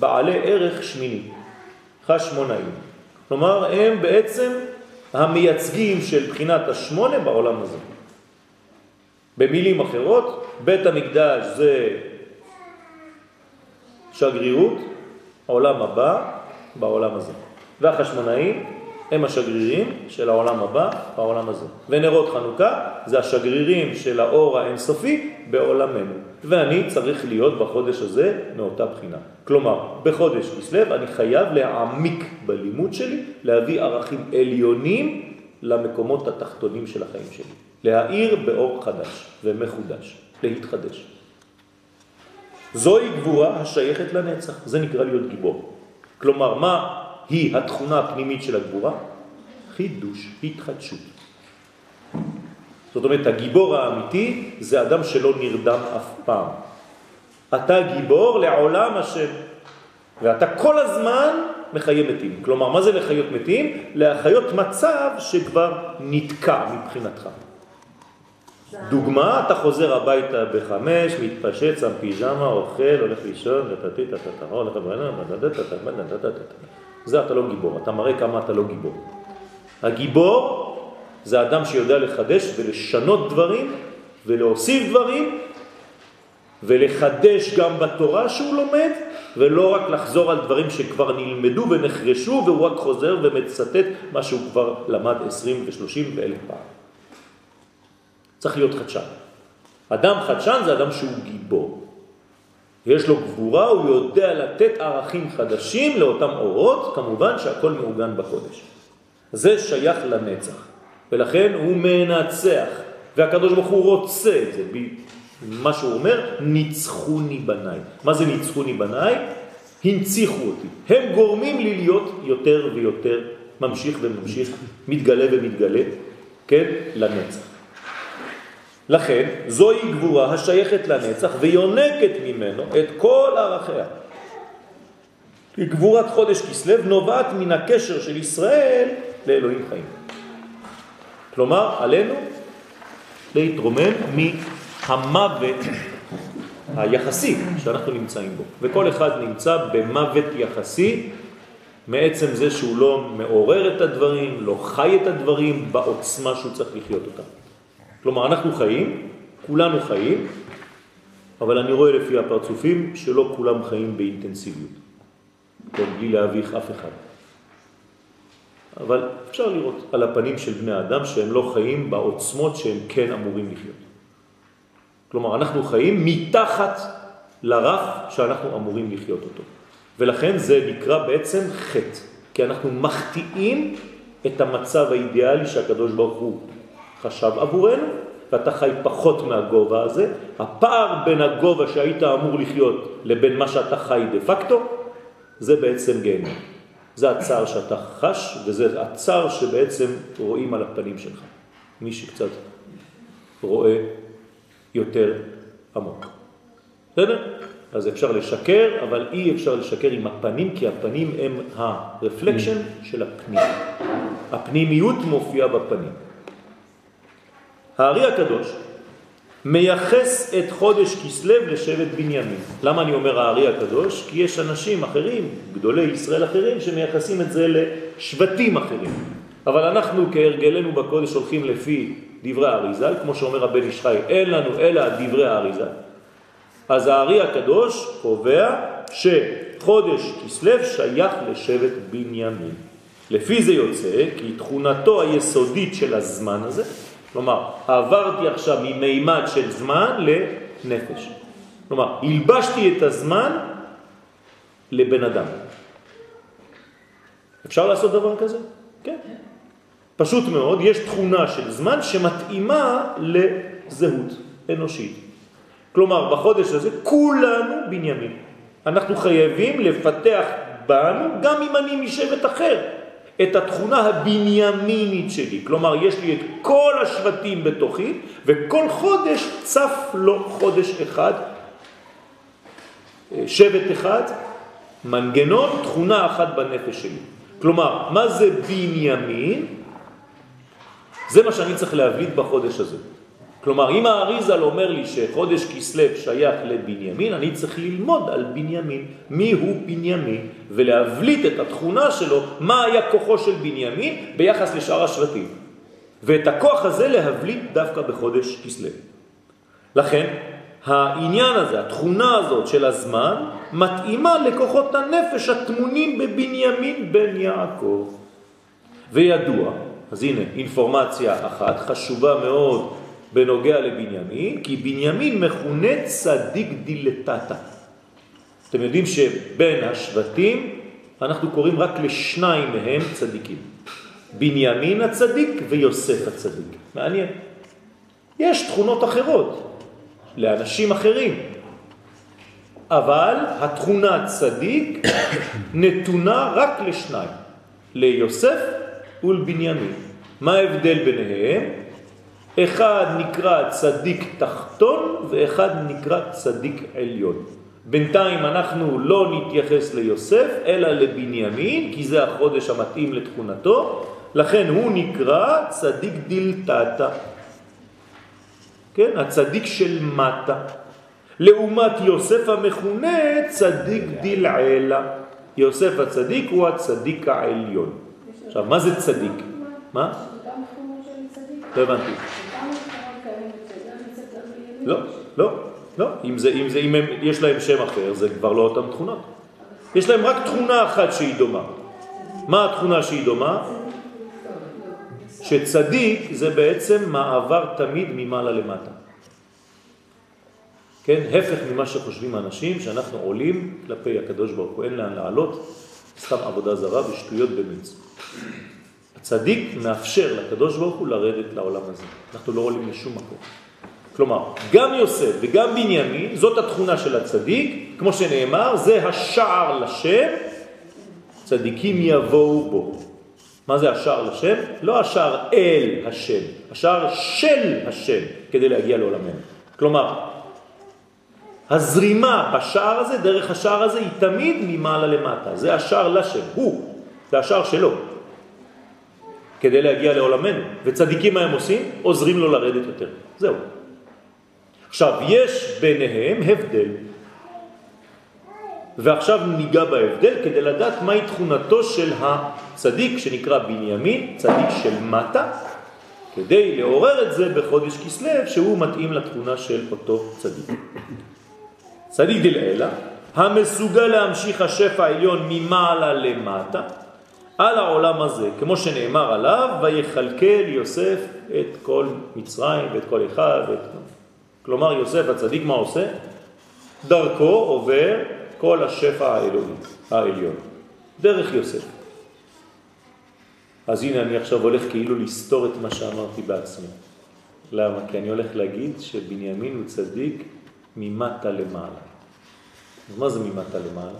A: בעלי ערך שמיני, חשמונאים. כלומר, הם בעצם המייצגים של בחינת השמונה בעולם הזה. במילים אחרות, בית המקדש זה שגרירות, העולם הבא בעולם הזה. והחשמונאים הם השגרירים של העולם הבא בעולם הזה. ונרות חנוכה זה השגרירים של האור האינסופי בעולמנו. ואני צריך להיות בחודש הזה מאותה בחינה. כלומר, בחודש כסלו אני חייב להעמיק בלימוד שלי, להביא ערכים עליונים למקומות התחתונים של החיים שלי. להאיר באור חדש ומחודש, להתחדש. זוהי גבורה השייכת לנצח, זה נקרא להיות גיבור. כלומר, מה היא התכונה הפנימית של הגבורה? חידוש, התחדשות. זאת אומרת, הגיבור האמיתי זה אדם שלא נרדם אף פעם. אתה גיבור לעולם השם, ואתה כל הזמן מחיה מתים. כלומר, מה זה לחיות מתים? להחיות מצב שכבר נתקע מבחינתך. דוגמה, אתה חוזר הביתה בחמש, מתפשט, שם פיז'מה, אוכל, הולך לישון, הולך זה אתה לא גיבור, אתה מראה כמה אתה לא גיבור. הגיבור זה אדם שיודע לחדש ולשנות דברים ולהוסיף דברים ולחדש גם בתורה שהוא לומד ולא רק לחזור על דברים שכבר נלמדו ונחרשו והוא רק חוזר ומצטט מה שהוא כבר למד 20 ו-30 ואלף פעם. צריך להיות חדשן. אדם חדשן זה אדם שהוא גיבור. יש לו גבורה, הוא יודע לתת ערכים חדשים לאותם אורות, כמובן שהכל מעוגן בקודש. זה שייך לנצח, ולכן הוא מנצח, והקדוש ברוך הוא רוצה את זה. מה שהוא אומר, ניצחוני בניי. מה זה ניצחוני בניי? הנציחו אותי. הם גורמים לי להיות יותר ויותר ממשיך וממשיך, מתגלה ומתגלה, כן, לנצח. לכן זוהי גבורה השייכת לנצח ויונקת ממנו את כל ערכיה. כי גבורת חודש כסלב נובעת מן הקשר של ישראל לאלוהים חיים. כלומר, עלינו להתרומם מהמוות היחסי שאנחנו נמצאים בו. וכל אחד נמצא במוות יחסי מעצם זה שהוא לא מעורר את הדברים, לא חי את הדברים בעוצמה שהוא צריך לחיות אותם. כלומר, אנחנו חיים, כולנו חיים, אבל אני רואה לפי הפרצופים שלא כולם חיים באינטנסיביות, כן, בלי להביך אף אחד. אבל אפשר לראות על הפנים של בני אדם שהם לא חיים בעוצמות שהם כן אמורים לחיות. כלומר, אנחנו חיים מתחת לרף שאנחנו אמורים לחיות אותו. ולכן זה נקרא בעצם חטא. כי אנחנו מחטיאים את המצב האידיאלי שהקדוש ברוך הוא חשב עבורנו, ואתה חי פחות מהגובה הזה. הפער בין הגובה שהיית אמור לחיות לבין מה שאתה חי דה פקטו, זה בעצם גיהנום. זה הצער שאתה חש, וזה הצער שבעצם רואים על הפנים שלך. מי שקצת רואה יותר עמוק. בסדר? אז אפשר לשקר, אבל אי אפשר לשקר עם הפנים, כי הפנים הם הרפלקשן של הפנים. הפנימיות מופיעה בפנים. הארי הקדוש מייחס את חודש כסלב לשבט בנימין. למה אני אומר הארי הקדוש? כי יש אנשים אחרים, גדולי ישראל אחרים, שמייחסים את זה לשבטים אחרים. אבל אנחנו כהרגלנו בקודש הולכים לפי דברי האריזל, כמו שאומר הבן ישחי, אין לנו אלא דברי האריזל. אז הארי הקדוש קובע שחודש כסלב שייך לשבט בנימין. לפי זה יוצא כי תכונתו היסודית של הזמן הזה, כלומר, עברתי עכשיו ממימד של זמן לנפש. כלומר, הלבשתי את הזמן לבן אדם. אפשר לעשות דבר כזה? כן. פשוט מאוד, יש תכונה של זמן שמתאימה לזהות אנושית. כלומר, בחודש הזה כולנו בנימין. אנחנו חייבים לפתח בנו, גם אם אני משבט אחר, את התכונה הבנימינית שלי. כלומר, יש לי את כל השבטים בתוכי, וכל חודש צף לו חודש אחד, אה, שבט אחד, מנגנון, תכונה אחת בנפש שלי. כלומר, מה זה בנימין? זה מה שאני צריך להבליט בחודש הזה. כלומר, אם האריזל אומר לי שחודש כסלב שייך לבנימין, אני צריך ללמוד על בנימין, מי הוא בנימין, ולהבליט את התכונה שלו, מה היה כוחו של בנימין ביחס לשאר השבטים. ואת הכוח הזה להבליט דווקא בחודש כסלב. לכן, העניין הזה, התכונה הזאת של הזמן, מתאימה לכוחות הנפש התמונים בבנימין בן יעקב. וידוע, אז הנה, אינפורמציה אחת חשובה מאוד בנוגע לבנימין, כי בנימין מכונה צדיק דילטטה. אתם יודעים שבין השבטים אנחנו קוראים רק לשניים מהם צדיקים. בנימין הצדיק ויוסף הצדיק. מעניין. יש תכונות אחרות לאנשים אחרים, אבל התכונה צדיק *coughs* נתונה רק לשניים, ליוסף ולבנימין. מה ההבדל ביניהם? אחד נקרא צדיק תחתון ואחד נקרא צדיק עליון. בינתיים אנחנו לא נתייחס ליוסף אלא לבנימין כי זה החודש המתאים לתכונתו. לכן הוא נקרא צדיק דילתתה כן, הצדיק של מטה. לעומת יוסף המכונה צדיק דילעלה יוסף הצדיק הוא הצדיק העליון. עכשיו מה זה צדיק? מה? לא הבנתי לא, לא, לא. אם, זה, אם, זה, אם הם, יש להם שם אחר, זה כבר לא אותם תכונות. יש להם רק תכונה אחת שהיא דומה. מה התכונה שהיא דומה? שצדיק זה בעצם מעבר תמיד ממעלה למטה. כן? הפך ממה שחושבים האנשים, שאנחנו עולים כלפי הקדוש ברוך הוא, אין לאן לעלות, סתם עבודה זרה ושטויות במיץ. הצדיק מאפשר לקדוש ברוך הוא לרדת לעולם הזה. אנחנו לא עולים לשום מקום. כלומר, גם יוסף וגם בנימין, זאת התכונה של הצדיק, כמו שנאמר, זה השער לשם, צדיקים יבואו בו. מה זה השער לשם? לא השער אל השם, השער של השם, כדי להגיע לעולמנו. כלומר, הזרימה בשער הזה, דרך השער הזה, היא תמיד ממעלה למטה. זה השער לשם, הוא, זה השער שלו, כדי להגיע לעולמנו. וצדיקים מה הם עושים? עוזרים לו לרדת יותר. זהו. עכשיו, יש ביניהם הבדל. ועכשיו ניגע בהבדל כדי לדעת מהי תכונתו של הצדיק שנקרא בנימין, צדיק של מטה, כדי לעורר את זה בחודש כסלב שהוא מתאים לתכונה של אותו צדיק. צדיק דלעילה, המסוגל להמשיך השפע העליון ממעלה למטה, על העולם הזה, כמו שנאמר עליו, ויחלקל יוסף את כל מצרים ואת כל אחד ואת כל... כלומר יוסף הצדיק מה עושה? דרכו עובר כל השפע האלוהי, העליון, דרך יוסף. אז הנה אני עכשיו הולך כאילו לסתור את מה שאמרתי בעצמי. למה? כי אני הולך להגיד שבנימין הוא צדיק ממטה למעלה. אז מה זה ממטה למעלה?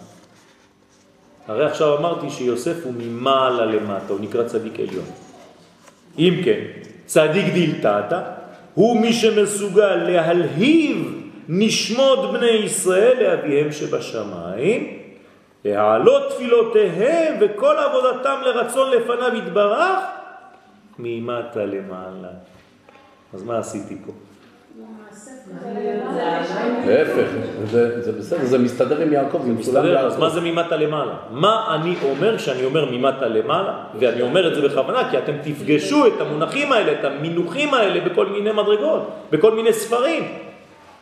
A: הרי עכשיו אמרתי שיוסף הוא ממעלה למטה, הוא נקרא צדיק עליון. אם כן, צדיק דילתתא הוא מי שמסוגל להלהיב נשמות בני ישראל לאביהם שבשמיים, להעלות תפילותיהם וכל עבודתם לרצון לפניו יתברך ממטה למעלה. אז מה עשיתי פה?
C: להפך, זה בסדר, זה מסתדר עם יעקב, זה
A: מסתדר, אז מה זה ממטה למעלה? מה אני אומר כשאני אומר ממטה למעלה? ואני אומר את זה בכוונה, כי אתם תפגשו את המונחים האלה, את המינוחים האלה בכל מיני מדרגות, בכל מיני ספרים.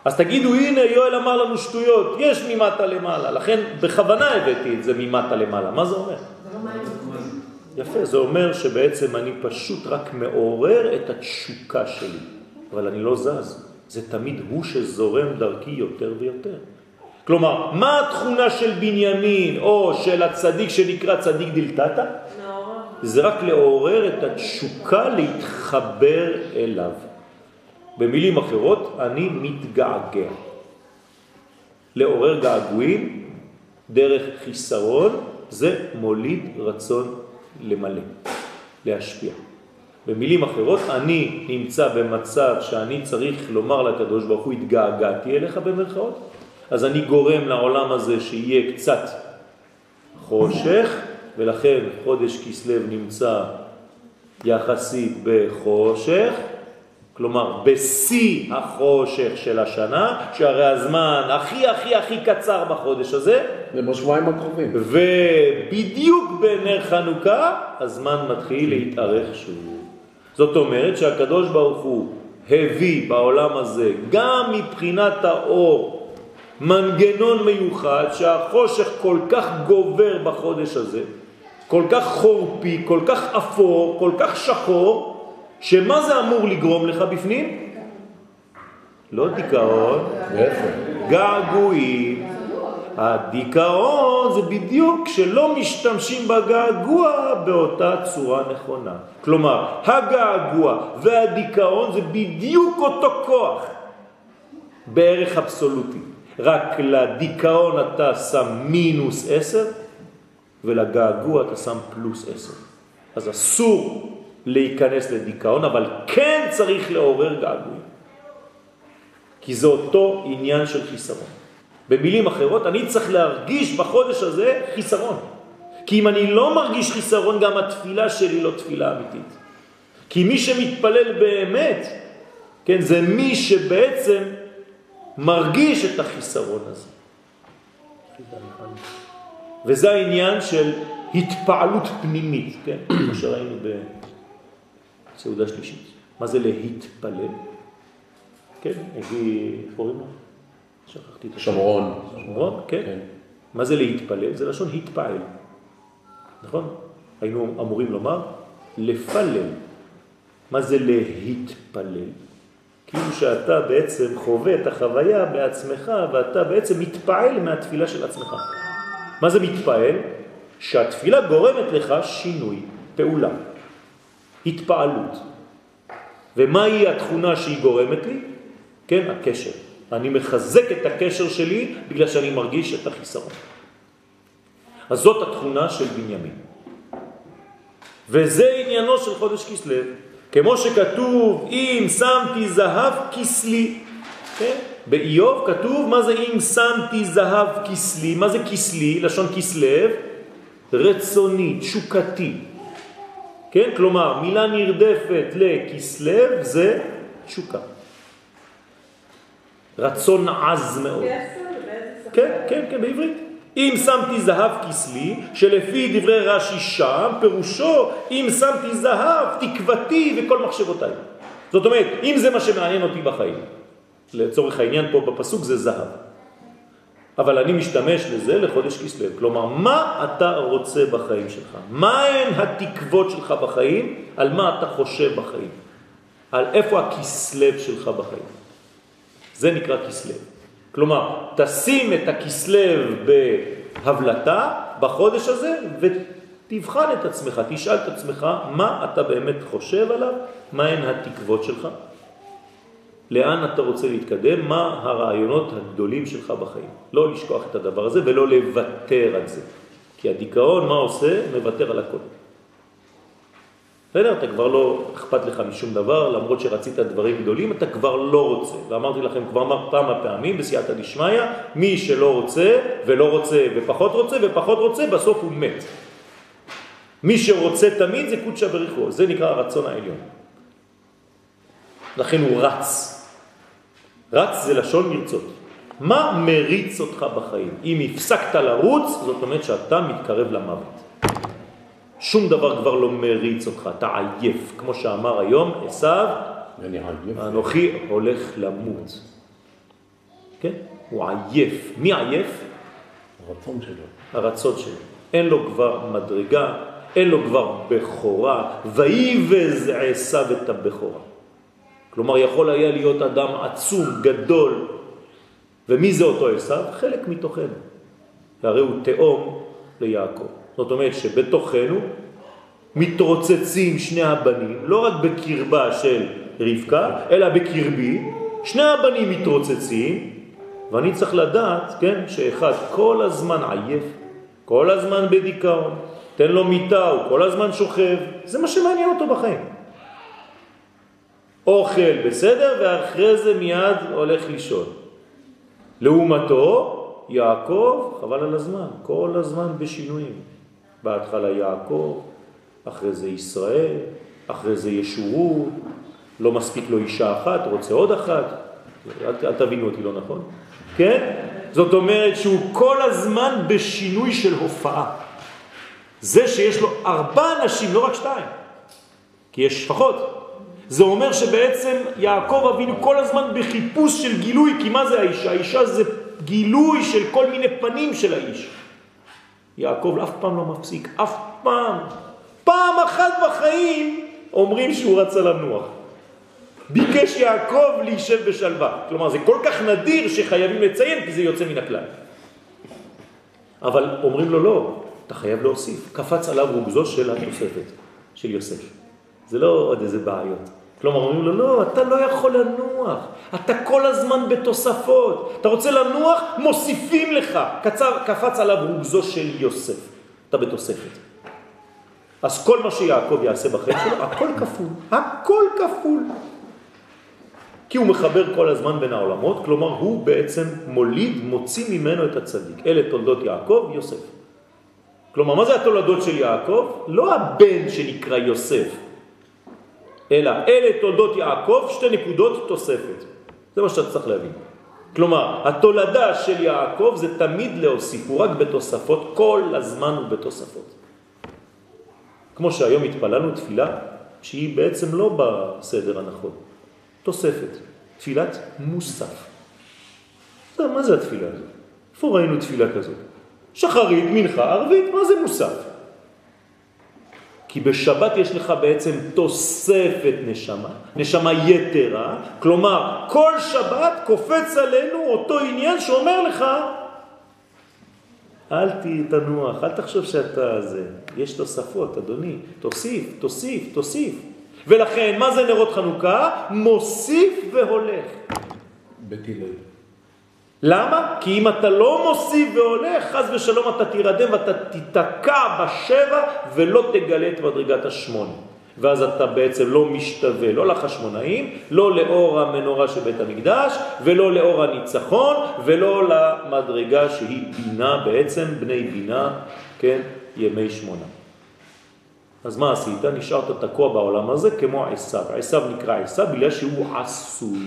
A: אז תגידו, הנה יואל אמר לנו שטויות, יש ממטה למעלה, לכן בכוונה הבאתי את זה ממטה למעלה. מה זה אומר? יפה, זה אומר שבעצם אני פשוט רק מעורר את התשוקה שלי, אבל אני לא זז. זה תמיד הוא שזורם דרכי יותר ויותר. כלומר, מה התכונה של בנימין או של הצדיק שנקרא צדיק דלתתא? זה רק לעורר את התשוקה להתחבר אליו. במילים אחרות, אני מתגעגע. לעורר געגועים דרך חיסרון זה מוליד רצון למלא, להשפיע. במילים אחרות, אני נמצא במצב שאני צריך לומר לקדוש ברוך הוא, התגעגעתי אליך במרכאות, אז אני גורם לעולם הזה שיהיה קצת חושך, ולכן חודש כסלו נמצא יחסית בחושך, כלומר בשיא החושך של השנה, שהרי הזמן הכי הכי הכי קצר בחודש הזה.
C: זה בשבועיים הקרובים.
A: ובדיוק בנר חנוכה הזמן מתחיל להתארך שוב. זאת אומרת שהקדוש ברוך הוא הביא בעולם הזה גם מבחינת האור מנגנון מיוחד שהחושך כל כך גובר בחודש הזה, כל כך חורפי, כל כך אפור, כל כך שחור, שמה זה אמור לגרום לך בפנים? לא דיכאון, געגועים. הדיכאון זה בדיוק שלא משתמשים בגעגוע באותה צורה נכונה. כלומר, הגעגוע והדיכאון זה בדיוק אותו כוח בערך אבסולוטי. רק לדיכאון אתה שם מינוס עשר ולגעגוע אתה שם פלוס עשר. אז אסור להיכנס לדיכאון, אבל כן צריך לעורר געגועים. כי זה אותו עניין של חיסרון. במילים אחרות, אני צריך להרגיש בחודש הזה חיסרון. כי אם אני לא מרגיש חיסרון, גם התפילה שלי לא תפילה אמיתית. כי מי שמתפלל באמת, כן, זה מי שבעצם מרגיש את החיסרון הזה. וזה העניין של התפעלות פנימית, כן, *clears throat* כמו שראינו בסעודה שלישית. מה זה להתפלל? כן, איך קוראים לו?
C: שכחתי את שומרון.
A: שומרון, כן. כן. מה זה להתפלל? זה לשון התפעל. נכון? היינו אמורים לומר לפלל. מה זה להתפלל? כאילו שאתה בעצם חווה את החוויה בעצמך ואתה בעצם מתפעל מהתפילה של עצמך. מה זה מתפעל? שהתפילה גורמת לך שינוי, פעולה, התפעלות. ומהי התכונה שהיא גורמת לי? כן, הקשר. אני מחזק את הקשר שלי בגלל שאני מרגיש את החיסרון. אז זאת התכונה של בנימין. וזה עניינו של חודש כסלו. כמו שכתוב, אם שמתי זהב כסלי, כן? באיוב כתוב, מה זה אם שמתי זהב כסלי? מה זה כסלי? לשון כסלב, רצוני, תשוקתי. כן? כלומר, מילה נרדפת לכסלב זה תשוקה. רצון עז מאוד. כן, כן, כן, בעברית. אם שמתי זהב כסלי, שלפי דברי רש"י שם, פירושו, אם שמתי זהב, תקוותי וכל מחשבותיי. זאת אומרת, אם זה מה שמעניין אותי בחיים, לצורך העניין פה בפסוק זה זהב. אבל אני משתמש לזה לחודש כסלו. כלומר, מה אתה רוצה בחיים שלך? מה הן התקוות שלך בחיים? על מה אתה חושב בחיים? על איפה הכסלב שלך בחיים? זה נקרא כסלב. כלומר, תשים את הכסלב בהבלטה בחודש הזה תבחן את עצמך, תשאל את עצמך מה אתה באמת חושב עליו, מה הן התקוות שלך, לאן אתה רוצה להתקדם, מה הרעיונות הגדולים שלך בחיים. לא לשכוח את הדבר הזה ולא לוותר על זה. כי הדיכאון, מה עושה? מוותר על הכל. בסדר? אתה כבר לא אכפת לך משום דבר, למרות שרצית דברים גדולים, אתה כבר לא רוצה. ואמרתי לכם כבר כמה פעמים בסייעתא דשמיא, מי שלא רוצה ולא רוצה ופחות רוצה ופחות רוצה, בסוף הוא מת. מי שרוצה תמיד זה קודשא בריחו, זה נקרא הרצון העליון. לכן הוא רץ. רץ זה לשון מרצות. מה מריץ אותך בחיים? אם הפסקת לרוץ, זאת אומרת שאתה מתקרב למוות. שום דבר כבר לא מריץ אותך, אתה עייף. כמו שאמר היום עשיו, אנוכי הולך למות. כן? הוא עייף. מי עייף?
C: הרצון שלו.
A: הרצון שלו. אין לו כבר מדרגה, אין לו כבר בכורה, ויבז עשיו את הבכורה. כלומר, יכול היה להיות אדם עצום, גדול. ומי זה אותו עשיו? חלק מתוכנו. הרי הוא תאום ליעקב. זאת אומרת שבתוכנו מתרוצצים שני הבנים, לא רק בקרבה של רבקה, אלא בקרבי, שני הבנים מתרוצצים, ואני צריך לדעת, כן, שאחד כל הזמן עייף, כל הזמן בדיכאון, תן לו מיטה, הוא כל הזמן שוכב, זה מה שמעניין אותו בחיים. אוכל בסדר, ואחרי זה מיד הולך לישון. לעומתו, יעקב, חבל על הזמן, כל הזמן בשינויים. בהתחלה יעקב, אחרי זה ישראל, אחרי זה ישורו, לא מספיק לו אישה אחת, רוצה עוד אחת, אל, אל תבינו אותי לא נכון, כן? זאת אומרת שהוא כל הזמן בשינוי של הופעה. זה שיש לו ארבע אנשים, לא רק שתיים, כי יש שפחות. זה אומר שבעצם יעקב אבינו כל הזמן בחיפוש של גילוי, כי מה זה האישה? האישה זה גילוי של כל מיני פנים של האיש. יעקב אף פעם לא מפסיק, אף פעם. פעם אחת בחיים אומרים שהוא רצה לנוח. ביקש יעקב להישב בשלווה. כלומר, זה כל כך נדיר שחייבים לציין כי זה יוצא מן הכלל. אבל אומרים לו לא, אתה חייב להוסיף. קפץ עליו רוגזו של התוספת, של יוסף. זה לא עוד איזה בעיות. כלומר, אומרים לו, לא, אתה לא יכול לנוח, אתה כל הזמן בתוספות. אתה רוצה לנוח, מוסיפים לך. קצר, קפץ עליו רוגזו של יוסף. אתה בתוספת. אז כל מה שיעקב יעשה בחיים שלו, הכל כפול. הכל כפול. כי הוא מחבר כל הזמן בין העולמות, כלומר הוא בעצם מוליד, מוציא ממנו את הצדיק. אלה תולדות יעקב, יוסף. כלומר, מה זה התולדות של יעקב? לא הבן שנקרא יוסף, אלא אלה תולדות יעקב, שתי נקודות תוספת. זה מה שאתה צריך להבין. כלומר, התולדה של יעקב זה תמיד להוסיף, הוא רק בתוספות, כל הזמן הוא בתוספות. כמו שהיום התפללנו תפילה שהיא בעצם לא בסדר הנכון, תוספת, תפילת מוסף. מה זה התפילה הזאת? איפה ראינו תפילה כזאת? שחרית, מנחה, ערבית, מה זה מוסף? כי בשבת יש לך בעצם תוספת נשמה, נשמה יתרה, כלומר כל שבת קופץ עלינו אותו עניין שאומר לך אל תנוח, אל תחשוב שאתה זה. יש תוספות, אדוני. תוסיף, תוסיף, תוסיף. ולכן, מה זה נרות חנוכה? מוסיף והולך.
C: בית הלל.
A: למה? כי אם אתה לא מוסיף והולך, חז ושלום אתה תירדם ואתה תתקע בשבע ולא תגלה את מדרגת השמונה. ואז אתה בעצם לא משתווה, לא לחשמונאים, לא לאור המנורה של בית המקדש, ולא לאור הניצחון, ולא למדרגה שהיא בינה בעצם, בני בינה, כן, ימי שמונה. אז מה עשית? נשארת תקוע בעולם הזה כמו עשיו. עשיו נקרא עשיו בגלל שהוא עשוי.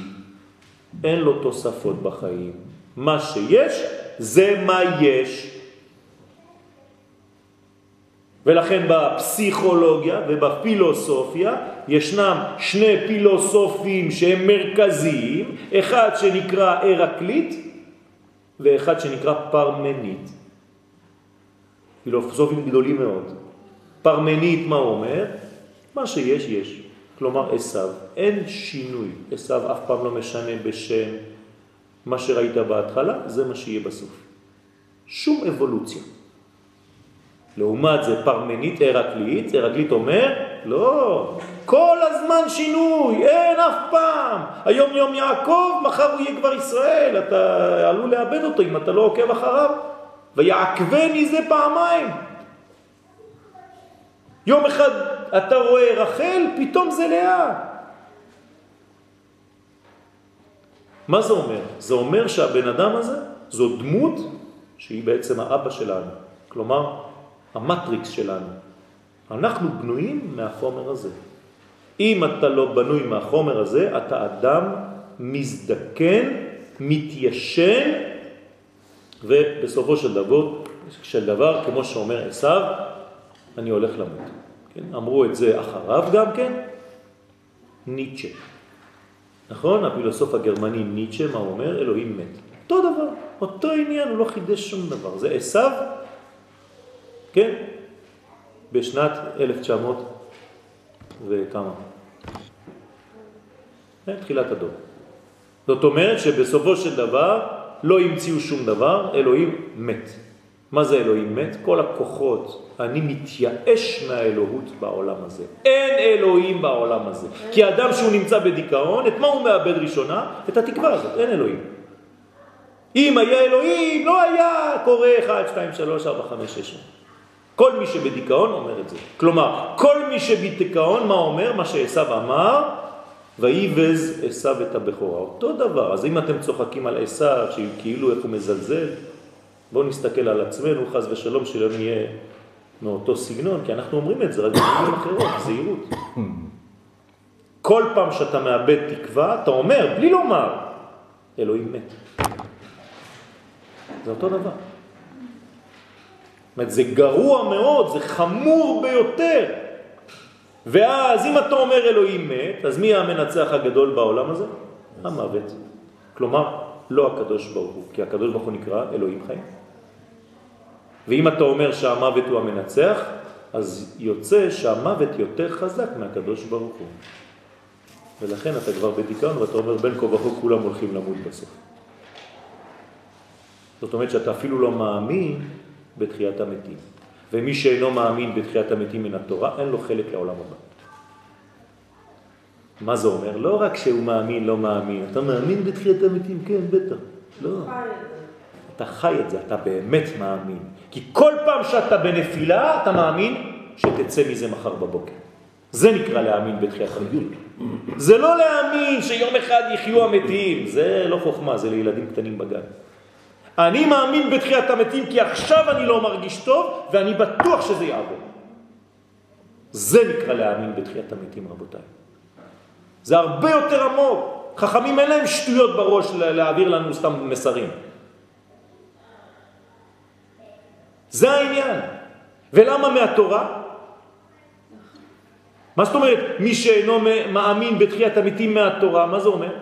A: אין לו תוספות בחיים. מה שיש זה מה יש. ולכן בפסיכולוגיה ובפילוסופיה ישנם שני פילוסופים שהם מרכזיים, אחד שנקרא ארקליט ואחד שנקרא פרמנית. פילוסופים גדולים מאוד. פרמנית מה אומר? מה שיש יש. כלומר עשיו, אין שינוי. עשיו אף פעם לא משנה בשם. מה שראית בהתחלה זה מה שיהיה בסוף. שום אבולוציה. לעומת זה פרמנית הרקלית, הרקלית אומר, לא, כל הזמן שינוי, אין אף פעם. היום יום יעקב, מחר הוא יהיה כבר ישראל, אתה עלול לאבד אותו אם אתה לא עוקב אחריו. ויעקבני זה פעמיים. יום אחד אתה רואה רחל, פתאום זה לאה. מה זה אומר? זה אומר שהבן אדם הזה זו דמות שהיא בעצם האבא שלנו. כלומר, המטריקס שלנו. אנחנו בנויים מהחומר הזה. אם אתה לא בנוי מהחומר הזה, אתה אדם מזדקן, מתיישן, ובסופו של דבר, של דבר כמו שאומר עשיו, אני הולך למות. כן? אמרו את זה אחריו גם כן, ניטשה. נכון? הפילוסוף הגרמני ניטשה, מה הוא אומר? אלוהים מת. אותו דבר, אותו עניין, הוא לא חידש שום דבר. זה עשיו כן? בשנת 1900 וכמה? כן, תחילת הדור. זאת אומרת שבסופו של דבר לא המציאו שום דבר, אלוהים מת. מה זה אלוהים מת? כל הכוחות, אני מתייאש מהאלוהות בעולם הזה. אין אלוהים בעולם הזה. כי אדם שהוא נמצא בדיכאון, את מה הוא מאבד ראשונה? את התקווה הזאת, אין אלוהים. אם היה אלוהים, לא היה קורה 1, 2, 3, 4, 5, 6. כל מי שבדיכאון אומר את זה. כלומר, כל מי שבדיכאון, מה אומר? מה שעשו אמר, ויבז עשו את הבכורה. אותו דבר. אז אם אתם צוחקים על עשו, שכאילו איך הוא מזלזל, בואו נסתכל על עצמנו, חז ושלום, שלא נהיה מאותו סגנון, כי אנחנו אומרים את זה רק במילים אחרות, זהירות. כל פעם שאתה מאבד תקווה, אתה אומר, בלי לומר, אלוהים מת. זה אותו דבר. אומרת, זה גרוע מאוד, זה חמור ביותר. ואז אם אתה אומר אלוהים מת, אז מי המנצח הגדול בעולם הזה? המוות. כלומר, לא הקדוש ברוך הוא, כי הקדוש ברוך הוא נקרא אלוהים חיים. ואם אתה אומר שהמוות הוא המנצח, אז יוצא שהמוות יותר חזק מהקדוש ברוך הוא. ולכן אתה כבר בדיכאון ואתה אומר בין כה וכה כולם הולכים למות בסוף. זאת אומרת שאתה אפילו לא מאמין בתחיית המתים. ומי שאינו מאמין בתחיית המתים מן התורה, אין לו חלק לעולם הבא. מה זה אומר? לא רק שהוא מאמין, לא מאמין. אתה מאמין בתחיית המתים? כן, בטח. לא. אתה חי את זה, אתה באמת מאמין. כי כל פעם שאתה בנפילה, אתה מאמין שתצא מזה מחר בבוקר. זה נקרא להאמין בתחיית המתים. זה לא להאמין שיום אחד יחיו המתים, זה לא חוכמה, זה לילדים קטנים בגן. אני מאמין בתחיית המתים כי עכשיו אני לא מרגיש טוב ואני בטוח שזה יעבור. זה נקרא להאמין בתחיית המתים, רבותיי. זה הרבה יותר עמוק. חכמים אין להם שטויות בראש להעביר לנו סתם מסרים. זה העניין. ולמה מהתורה? מה זאת אומרת מי שאינו מאמין בתחיית המתים מהתורה? מה זה אומר?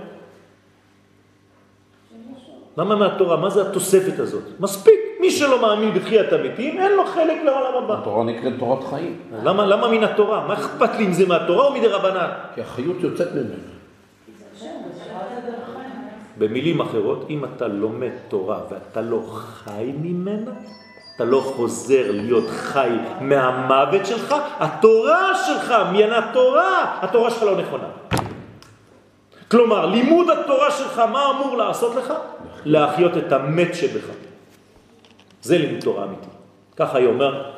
A: למה מהתורה? מה זה התוספת הזאת? מספיק. מי שלא מאמין בתחיית המתים, אין לו חלק לעולם הבא.
C: התורה נקראת תורת חיים.
A: למה, למה מן התורה? מה אכפת לי אם זה מהתורה או מדי רבנן?
C: כי החיות יוצאת ממנו.
A: במילים אחרות, אם אתה לומד תורה ואתה לא חי ממנה, אתה לא חוזר להיות חי מהמוות שלך, התורה שלך, מן התורה, התורה שלך לא נכונה. כלומר, לימוד התורה שלך, מה אמור לעשות לך? להחיות את המת שבך. זה לימוד תורה אמיתי. ככה היא אומר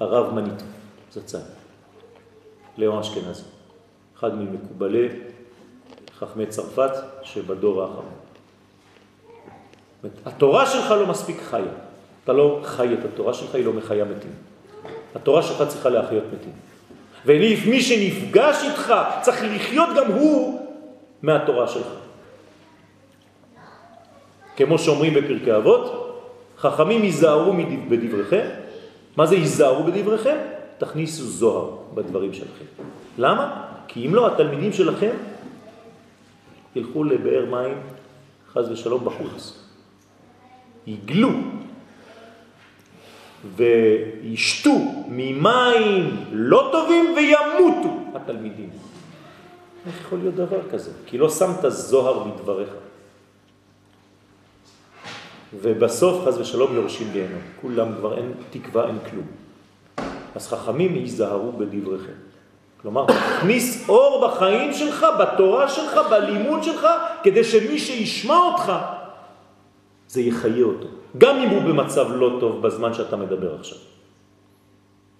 A: הרב מניטו, זצ"ל, לאון אשכנזי, אחד ממקובלי חכמי צרפת שבדור האחרון. התורה שלך לא מספיק חיה. אתה לא חי את התורה שלך, היא לא מחיה מתים. התורה שלך צריכה להחיות מתים. ומי שנפגש איתך צריך לחיות גם הוא מהתורה שלך. כמו שאומרים בפרקי אבות, חכמים ייזהרו בדבריכם. מה זה ייזהרו בדבריכם? תכניסו זוהר בדברים שלכם. למה? כי אם לא, התלמידים שלכם ילכו לבאר מים, חז ושלום, בחוץ. יגלו וישתו ממים לא טובים וימותו התלמידים. איך יכול להיות דבר כזה? כי לא שמת זוהר בדבריך. ובסוף חז ושלום יורשים גיהנום. כולם כבר אין תקווה, אין כלום. אז חכמים ייזהרו בדבריכם. כלומר, תכניס אור בחיים שלך, בתורה שלך, בלימוד שלך, כדי שמי שישמע אותך, זה יחיה אותו. גם אם הוא במצב לא טוב בזמן שאתה מדבר עכשיו.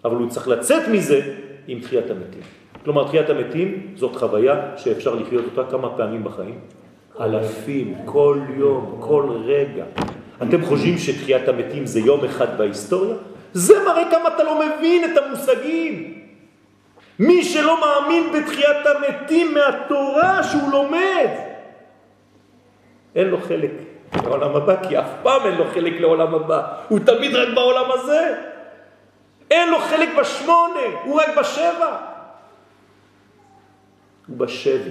A: אבל הוא צריך לצאת מזה עם תחיית המתים. כלומר, תחיית המתים זאת חוויה שאפשר לחיות אותה כמה פעמים בחיים. אלפים, כל יום, כל רגע. אתם חושבים שתחיית המתים זה יום אחד בהיסטוריה? זה מראה כמה אתה לא מבין את המושגים. מי שלא מאמין בתחיית המתים מהתורה שהוא לומד, אין לו חלק לעולם הבא, כי אף פעם אין לו חלק לעולם הבא. הוא תמיד רק בעולם הזה. אין לו חלק בשמונה, הוא רק בשבע. הוא בשבי.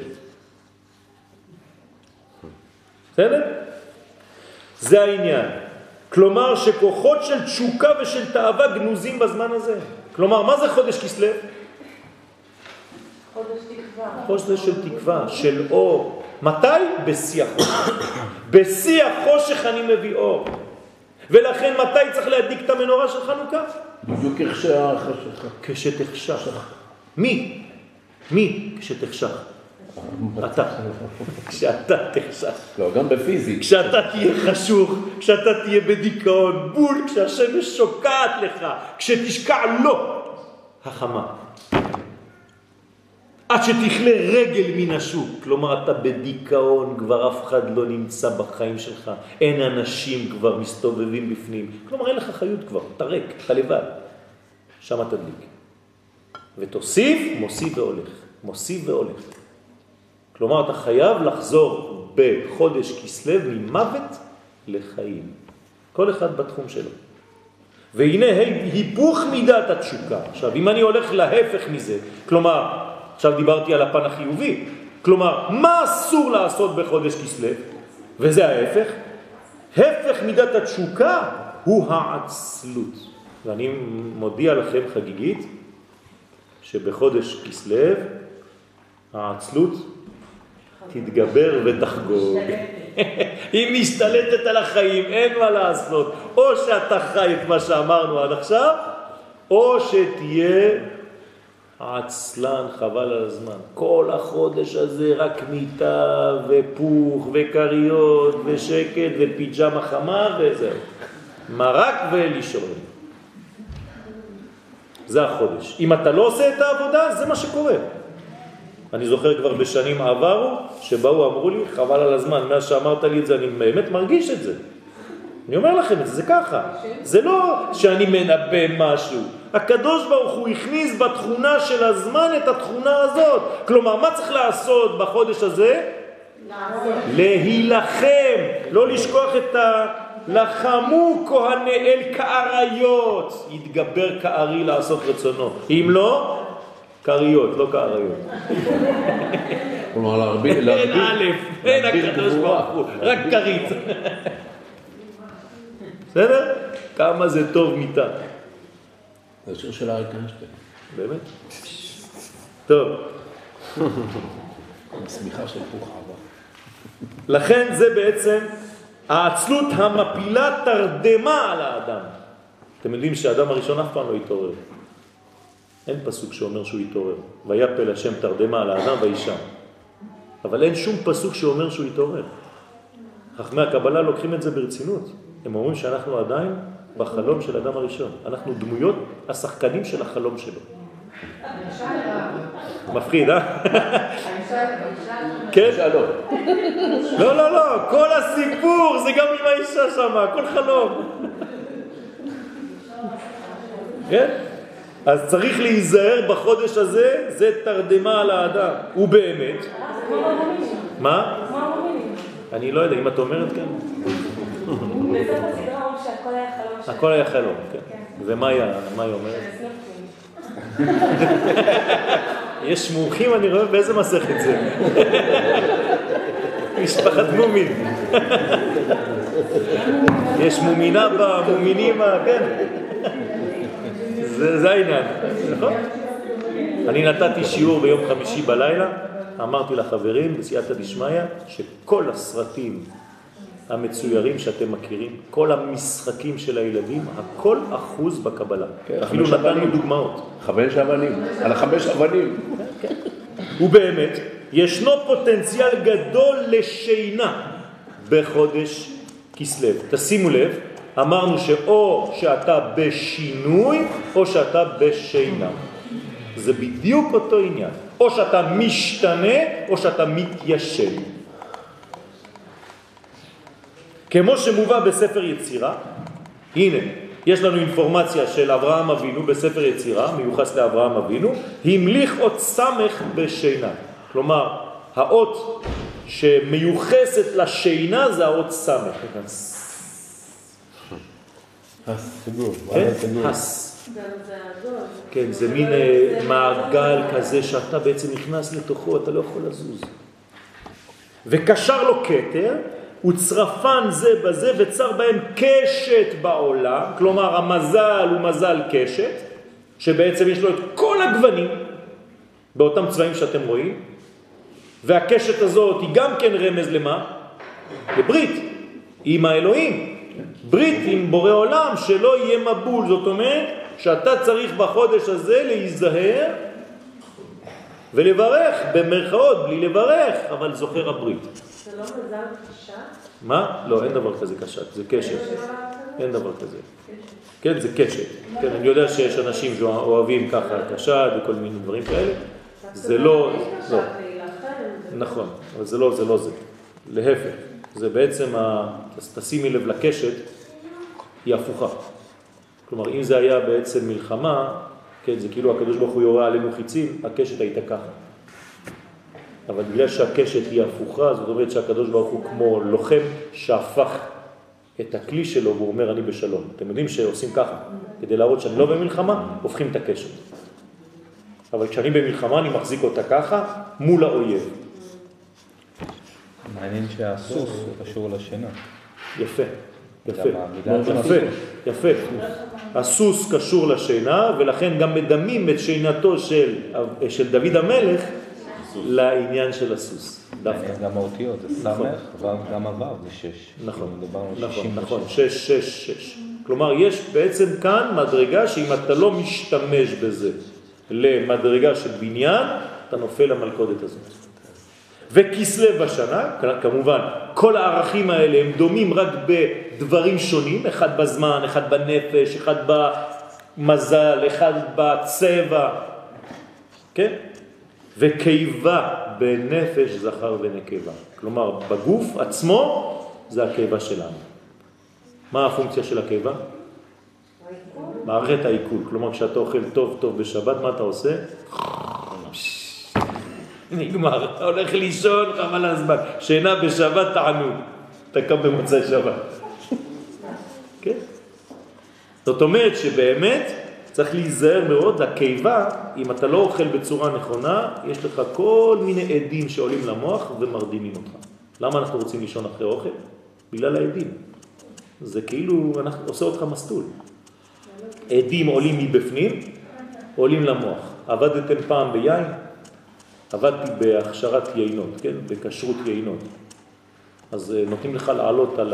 A: בסדר? זה העניין. כלומר שכוחות של תשוקה ושל תאווה גנוזים בזמן הזה. כלומר, מה זה חודש כסלו?
B: חודש תקווה.
A: חודש של תקווה, של אור. מתי? בשיא החושך. *coughs* בשיא החושך אני מביא אור. ולכן מתי צריך להדליק את המנורה של חנוכה?
C: בדיוק איך.
A: כשתחשך. מי? מי כשתחשך? אתה. כשאתה תחשך.
C: לא, גם בפיזית.
A: כשאתה תהיה חשוך, כשאתה תהיה בדיכאון, בול, כשהשמש שוקעת לך, כשתשקע לו החמה. עד שתכלה רגל מן השוק, כלומר אתה בדיכאון, כבר אף אחד לא נמצא בחיים שלך, אין אנשים כבר מסתובבים בפנים, כלומר אין לך חיות כבר, אתה ריק, אתה לבד, שם תדליק. ותוסיף, מוסיף והולך, מוסיף והולך. כלומר אתה חייב לחזור בחודש כסלו ממוות לחיים, כל אחד בתחום שלו. והנה היפוך מידת התשוקה. עכשיו, אם אני הולך להפך מזה, כלומר, עכשיו דיברתי על הפן החיובי. כלומר, מה אסור לעשות בחודש כסלו? וזה ההפך. הפך מידת התשוקה הוא העצלות. ואני מודיע לכם חגיגית שבחודש כסלו העצלות תתגבר ותחגוג. *laughs* היא משתלטת על החיים, אין מה לעשות. או שאתה חי את מה שאמרנו עד עכשיו, או שתהיה עצלן, חבל על הזמן. כל החודש הזה רק מיטה ופוך וקריות ושקט ופיג'מה חמה וזהו. מרק ולישון. זה החודש. אם אתה לא עושה את העבודה, זה מה שקורה. אני זוכר כבר בשנים עברו, שבאו אמרו לי, חבל על הזמן, מאז שאמרת לי את זה, אני באמת מרגיש את זה. אני אומר לכם זה, זה ככה. זה לא שאני מנבא משהו. הקדוש ברוך הוא הכניס בתכונה של הזמן את התכונה הזאת. כלומר, מה צריך לעשות בחודש הזה? להילחם, לא לשכוח את ה... לחמו כהני אל כאריות, יתגבר כארי לעשות רצונו. אם לא, כאריות, לא כאריות.
C: כלומר, להרביל,
A: אין א', אין הקדוש ברוך הוא, רק כרית. בסדר? כמה זה טוב מיטה.
C: זה שיר של אריק איינשטיין.
A: באמת? טוב.
C: שמיכה של פוך עבר.
A: לכן זה בעצם העצלות המפילה תרדמה על האדם. אתם יודעים שהאדם הראשון אף פעם לא התעורר. אין פסוק שאומר שהוא התעורר. ויפל השם תרדמה על האדם וישם. אבל אין שום פסוק שאומר שהוא התעורר. חכמי הקבלה לוקחים את זה ברצינות. הם אומרים שאנחנו עדיין בחלום של אדם הראשון. אנחנו דמויות השחקנים של החלום שלו. מפחיד, אה? כן?
C: אישה לא.
A: לא, לא, כל הסיפור זה גם עם האישה שם, הכל חלום. כן? אז צריך להיזהר בחודש הזה, זה תרדמה על האדם. ובאמת, מה? אני לא יודע, אם את אומרת כן. *laughs*
B: שהכל היה חלום.
A: הכל היה חלום, כן. ומה מה היא אומרת? *laughs* יש מומחים, אני רואה באיזה מסכת זה. *laughs* משפחת מומין. *laughs* יש מומינה במומינים, כן. זה העניין, נכון? אני נתתי שיעור ביום חמישי בלילה, אמרתי לחברים בסייעתא דשמיא שכל הסרטים המצוירים שאתם מכירים, כל המשחקים של הילדים, הכל אחוז בקבלה.
C: כן,
A: אפילו נתנו. דוגמאות.
C: חמש אבנים, על החמש אבנים. *laughs*
A: ובאמת, ישנו פוטנציאל גדול לשינה בחודש כסלו. תשימו לב, אמרנו שאו שאתה בשינוי או שאתה בשינה. זה בדיוק אותו עניין. או שאתה משתנה או שאתה מתיישן. כמו שמובא בספר יצירה, הנה, יש לנו אינפורמציה של אברהם אבינו בספר יצירה, מיוחס לאברהם אבינו, המליך אות סמך בשינה. כלומר, האות שמיוחסת לשינה זה האות סמך.
C: הסגור,
A: כן? הס.
B: זה.
A: כן, זה מין אה, מעגל כזה שאתה בעצם נכנס לתוכו, אתה לא יכול לזוז. וקשר לו כתר, וצרפן זה בזה, וצר בהם קשת בעולם, כלומר המזל הוא מזל קשת, שבעצם יש לו את כל הגוונים, באותם צבעים שאתם רואים, והקשת הזאת היא גם כן רמז למה? לברית, עם האלוהים. ברית עם בורא עולם, שלא יהיה מבול, זאת אומרת שאתה צריך בחודש הזה להיזהר ולברך, במרכאות, בלי לברך, אבל זוכר הברית.
B: זה לא מזל קשה?
A: מה? לא, אין דבר כזה קשת, זה קשת. אין דבר כזה. כן, זה קשת. כן, אני יודע שיש אנשים שאוהבים ככה קשת וכל מיני דברים כאלה. זה לא, לא. נכון, אבל זה לא זה. לא זה. להפך, זה בעצם, ה... אז תשימי לב לקשת, היא הפוכה. כלומר, אם זה היה בעצם מלחמה, כן, זה כאילו הקדוש ברוך הוא יורה עלינו חיצים, הקשת הייתה ככה. אבל בגלל שהקשת היא הפוכה, זאת אומרת שהקדוש ברוך הוא כמו לוחם שהפך את הכלי שלו והוא אומר אני בשלום. אתם יודעים שעושים ככה, כדי להראות שאני לא במלחמה, הופכים את הקשת. אבל כשאני במלחמה אני מחזיק אותה ככה מול האויב.
D: מעניין שהסוס קשור לשינה.
A: יפה, יפה, יפה, יפה. הסוס קשור לשינה ולכן גם מדמים את שינתו של, של דוד המלך לעניין של הסוס. דווקא.
D: גם האותיות, זה
A: נכון.
D: סמך, ו' גם הו' זה שש.
A: נכון,
D: כאילו
A: נכון,
D: 66.
A: נכון, שש, שש, שש. כלומר, יש בעצם כאן מדרגה שאם אתה לא משתמש בזה למדרגה של בניין, אתה נופל למלכודת הזאת. וכסלו בשנה, כמובן, כל הערכים האלה הם דומים רק בדברים שונים, אחד בזמן, אחד בנפש, אחד במזל, אחד בצבע, כן? וקיבה בנפש זכר ונקבה. כלומר, בגוף עצמו זה הקיבה שלנו. מה הפונקציה של הקיבה? מערכת העיכול. כלומר, כשאתה אוכל טוב טוב בשבת, מה אתה עושה? נגמר, אתה הולך לישון, חבל הזמן. שינה בשבת תענוג. אתה קם במוצאי שבת. כן? זאת אומרת שבאמת צריך להיזהר מאוד לקיבה, אם אתה לא אוכל בצורה נכונה, יש לך כל מיני עדים שעולים למוח ומרדימים אותך. למה אנחנו רוצים לישון אחרי אוכל? בגלל העדים. זה כאילו אנחנו, עושה אותך מסטול. עדים עולים מבפנים, עולים למוח. עבדתם פעם ביין? עבדתי בהכשרת יינות, כן? בכשרות יינות. אז אה, נותנים לך לעלות על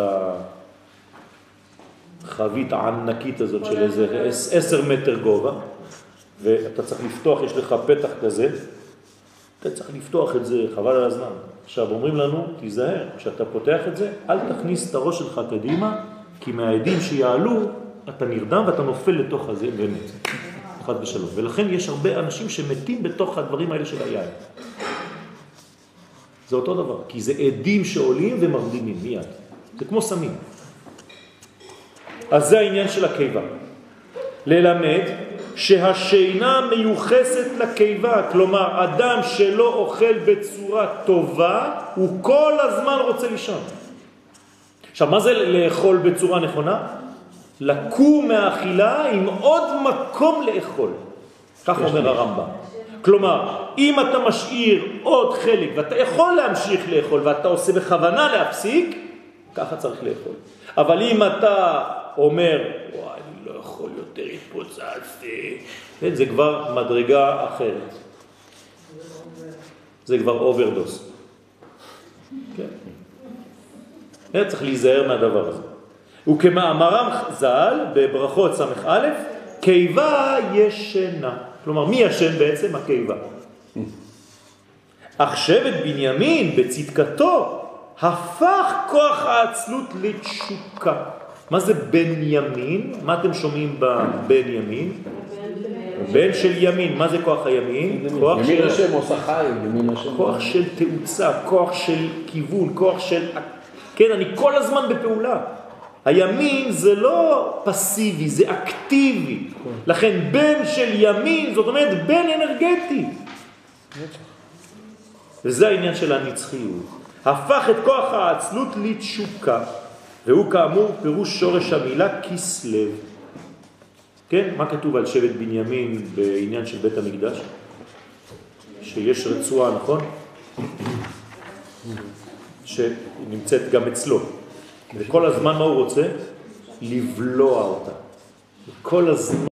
A: החבית הענקית הזאת של איזה עש- עשר מטר גובה, ואתה צריך לפתוח, יש לך פתח כזה, אתה צריך לפתוח את זה, חבל על הזמן. עכשיו אומרים לנו, תיזהר, כשאתה פותח את זה, אל תכניס את הראש שלך קדימה, כי מהעדים שיעלו, אתה נרדם ואתה נופל לתוך הזה באמת. חד ושלום. ולכן יש הרבה אנשים שמתים בתוך הדברים האלה של היין. זה אותו דבר, כי זה עדים שעולים ומרדימים מיד. זה כמו סמים. אז זה העניין של הקיבה. ללמד שהשינה מיוחסת לקיבה, כלומר אדם שלא אוכל בצורה טובה, הוא כל הזמן רוצה לישון. עכשיו, מה זה לאכול בצורה נכונה? לקום מהאכילה עם עוד מקום לאכול. כך אומר הרמב"ם. כלומר, אם אתה משאיר עוד חלק ואתה יכול להמשיך לאכול ואתה עושה בכוונה להפסיק, ככה צריך לאכול. אבל אם אתה אומר, וואי, אני לא יכול יותר, התפוצצתי, כן, זה כבר מדרגה אחרת. זה כבר overdose. כן. היה צריך להיזהר מהדבר הזה. וכמאמרם ז"ל בברכות ס"א, קיבה ישנה. כלומר, מי ישן בעצם? הקיבה. אך שבט בנימין בצדקתו הפך כוח העצלות לתשוקה. מה זה בן ימין? מה אתם שומעים בבן ימין? בן של ימין. מה זה כוח הימין? כוח
C: ימין
A: של...
C: השם עושה חיים, ימין השם.
A: כוח של תאוצה, כוח של כיוון, כוח של... כן, אני כל הזמן בפעולה. הימין זה לא פסיבי, זה אקטיבי. לכן בן של ימין, זאת אומרת בן אנרגטי. וזה העניין של הנצחיות. הפך את כוח העצלות לתשוקה, והוא כאמור פירוש שורש המילה כסלב. כן, מה כתוב על שבט בנימין בעניין של בית המקדש? שיש רצועה, נכון? שנמצאת גם אצלו. וכל הזמן מה הוא רוצה? לבלוע אותה. כל הזמן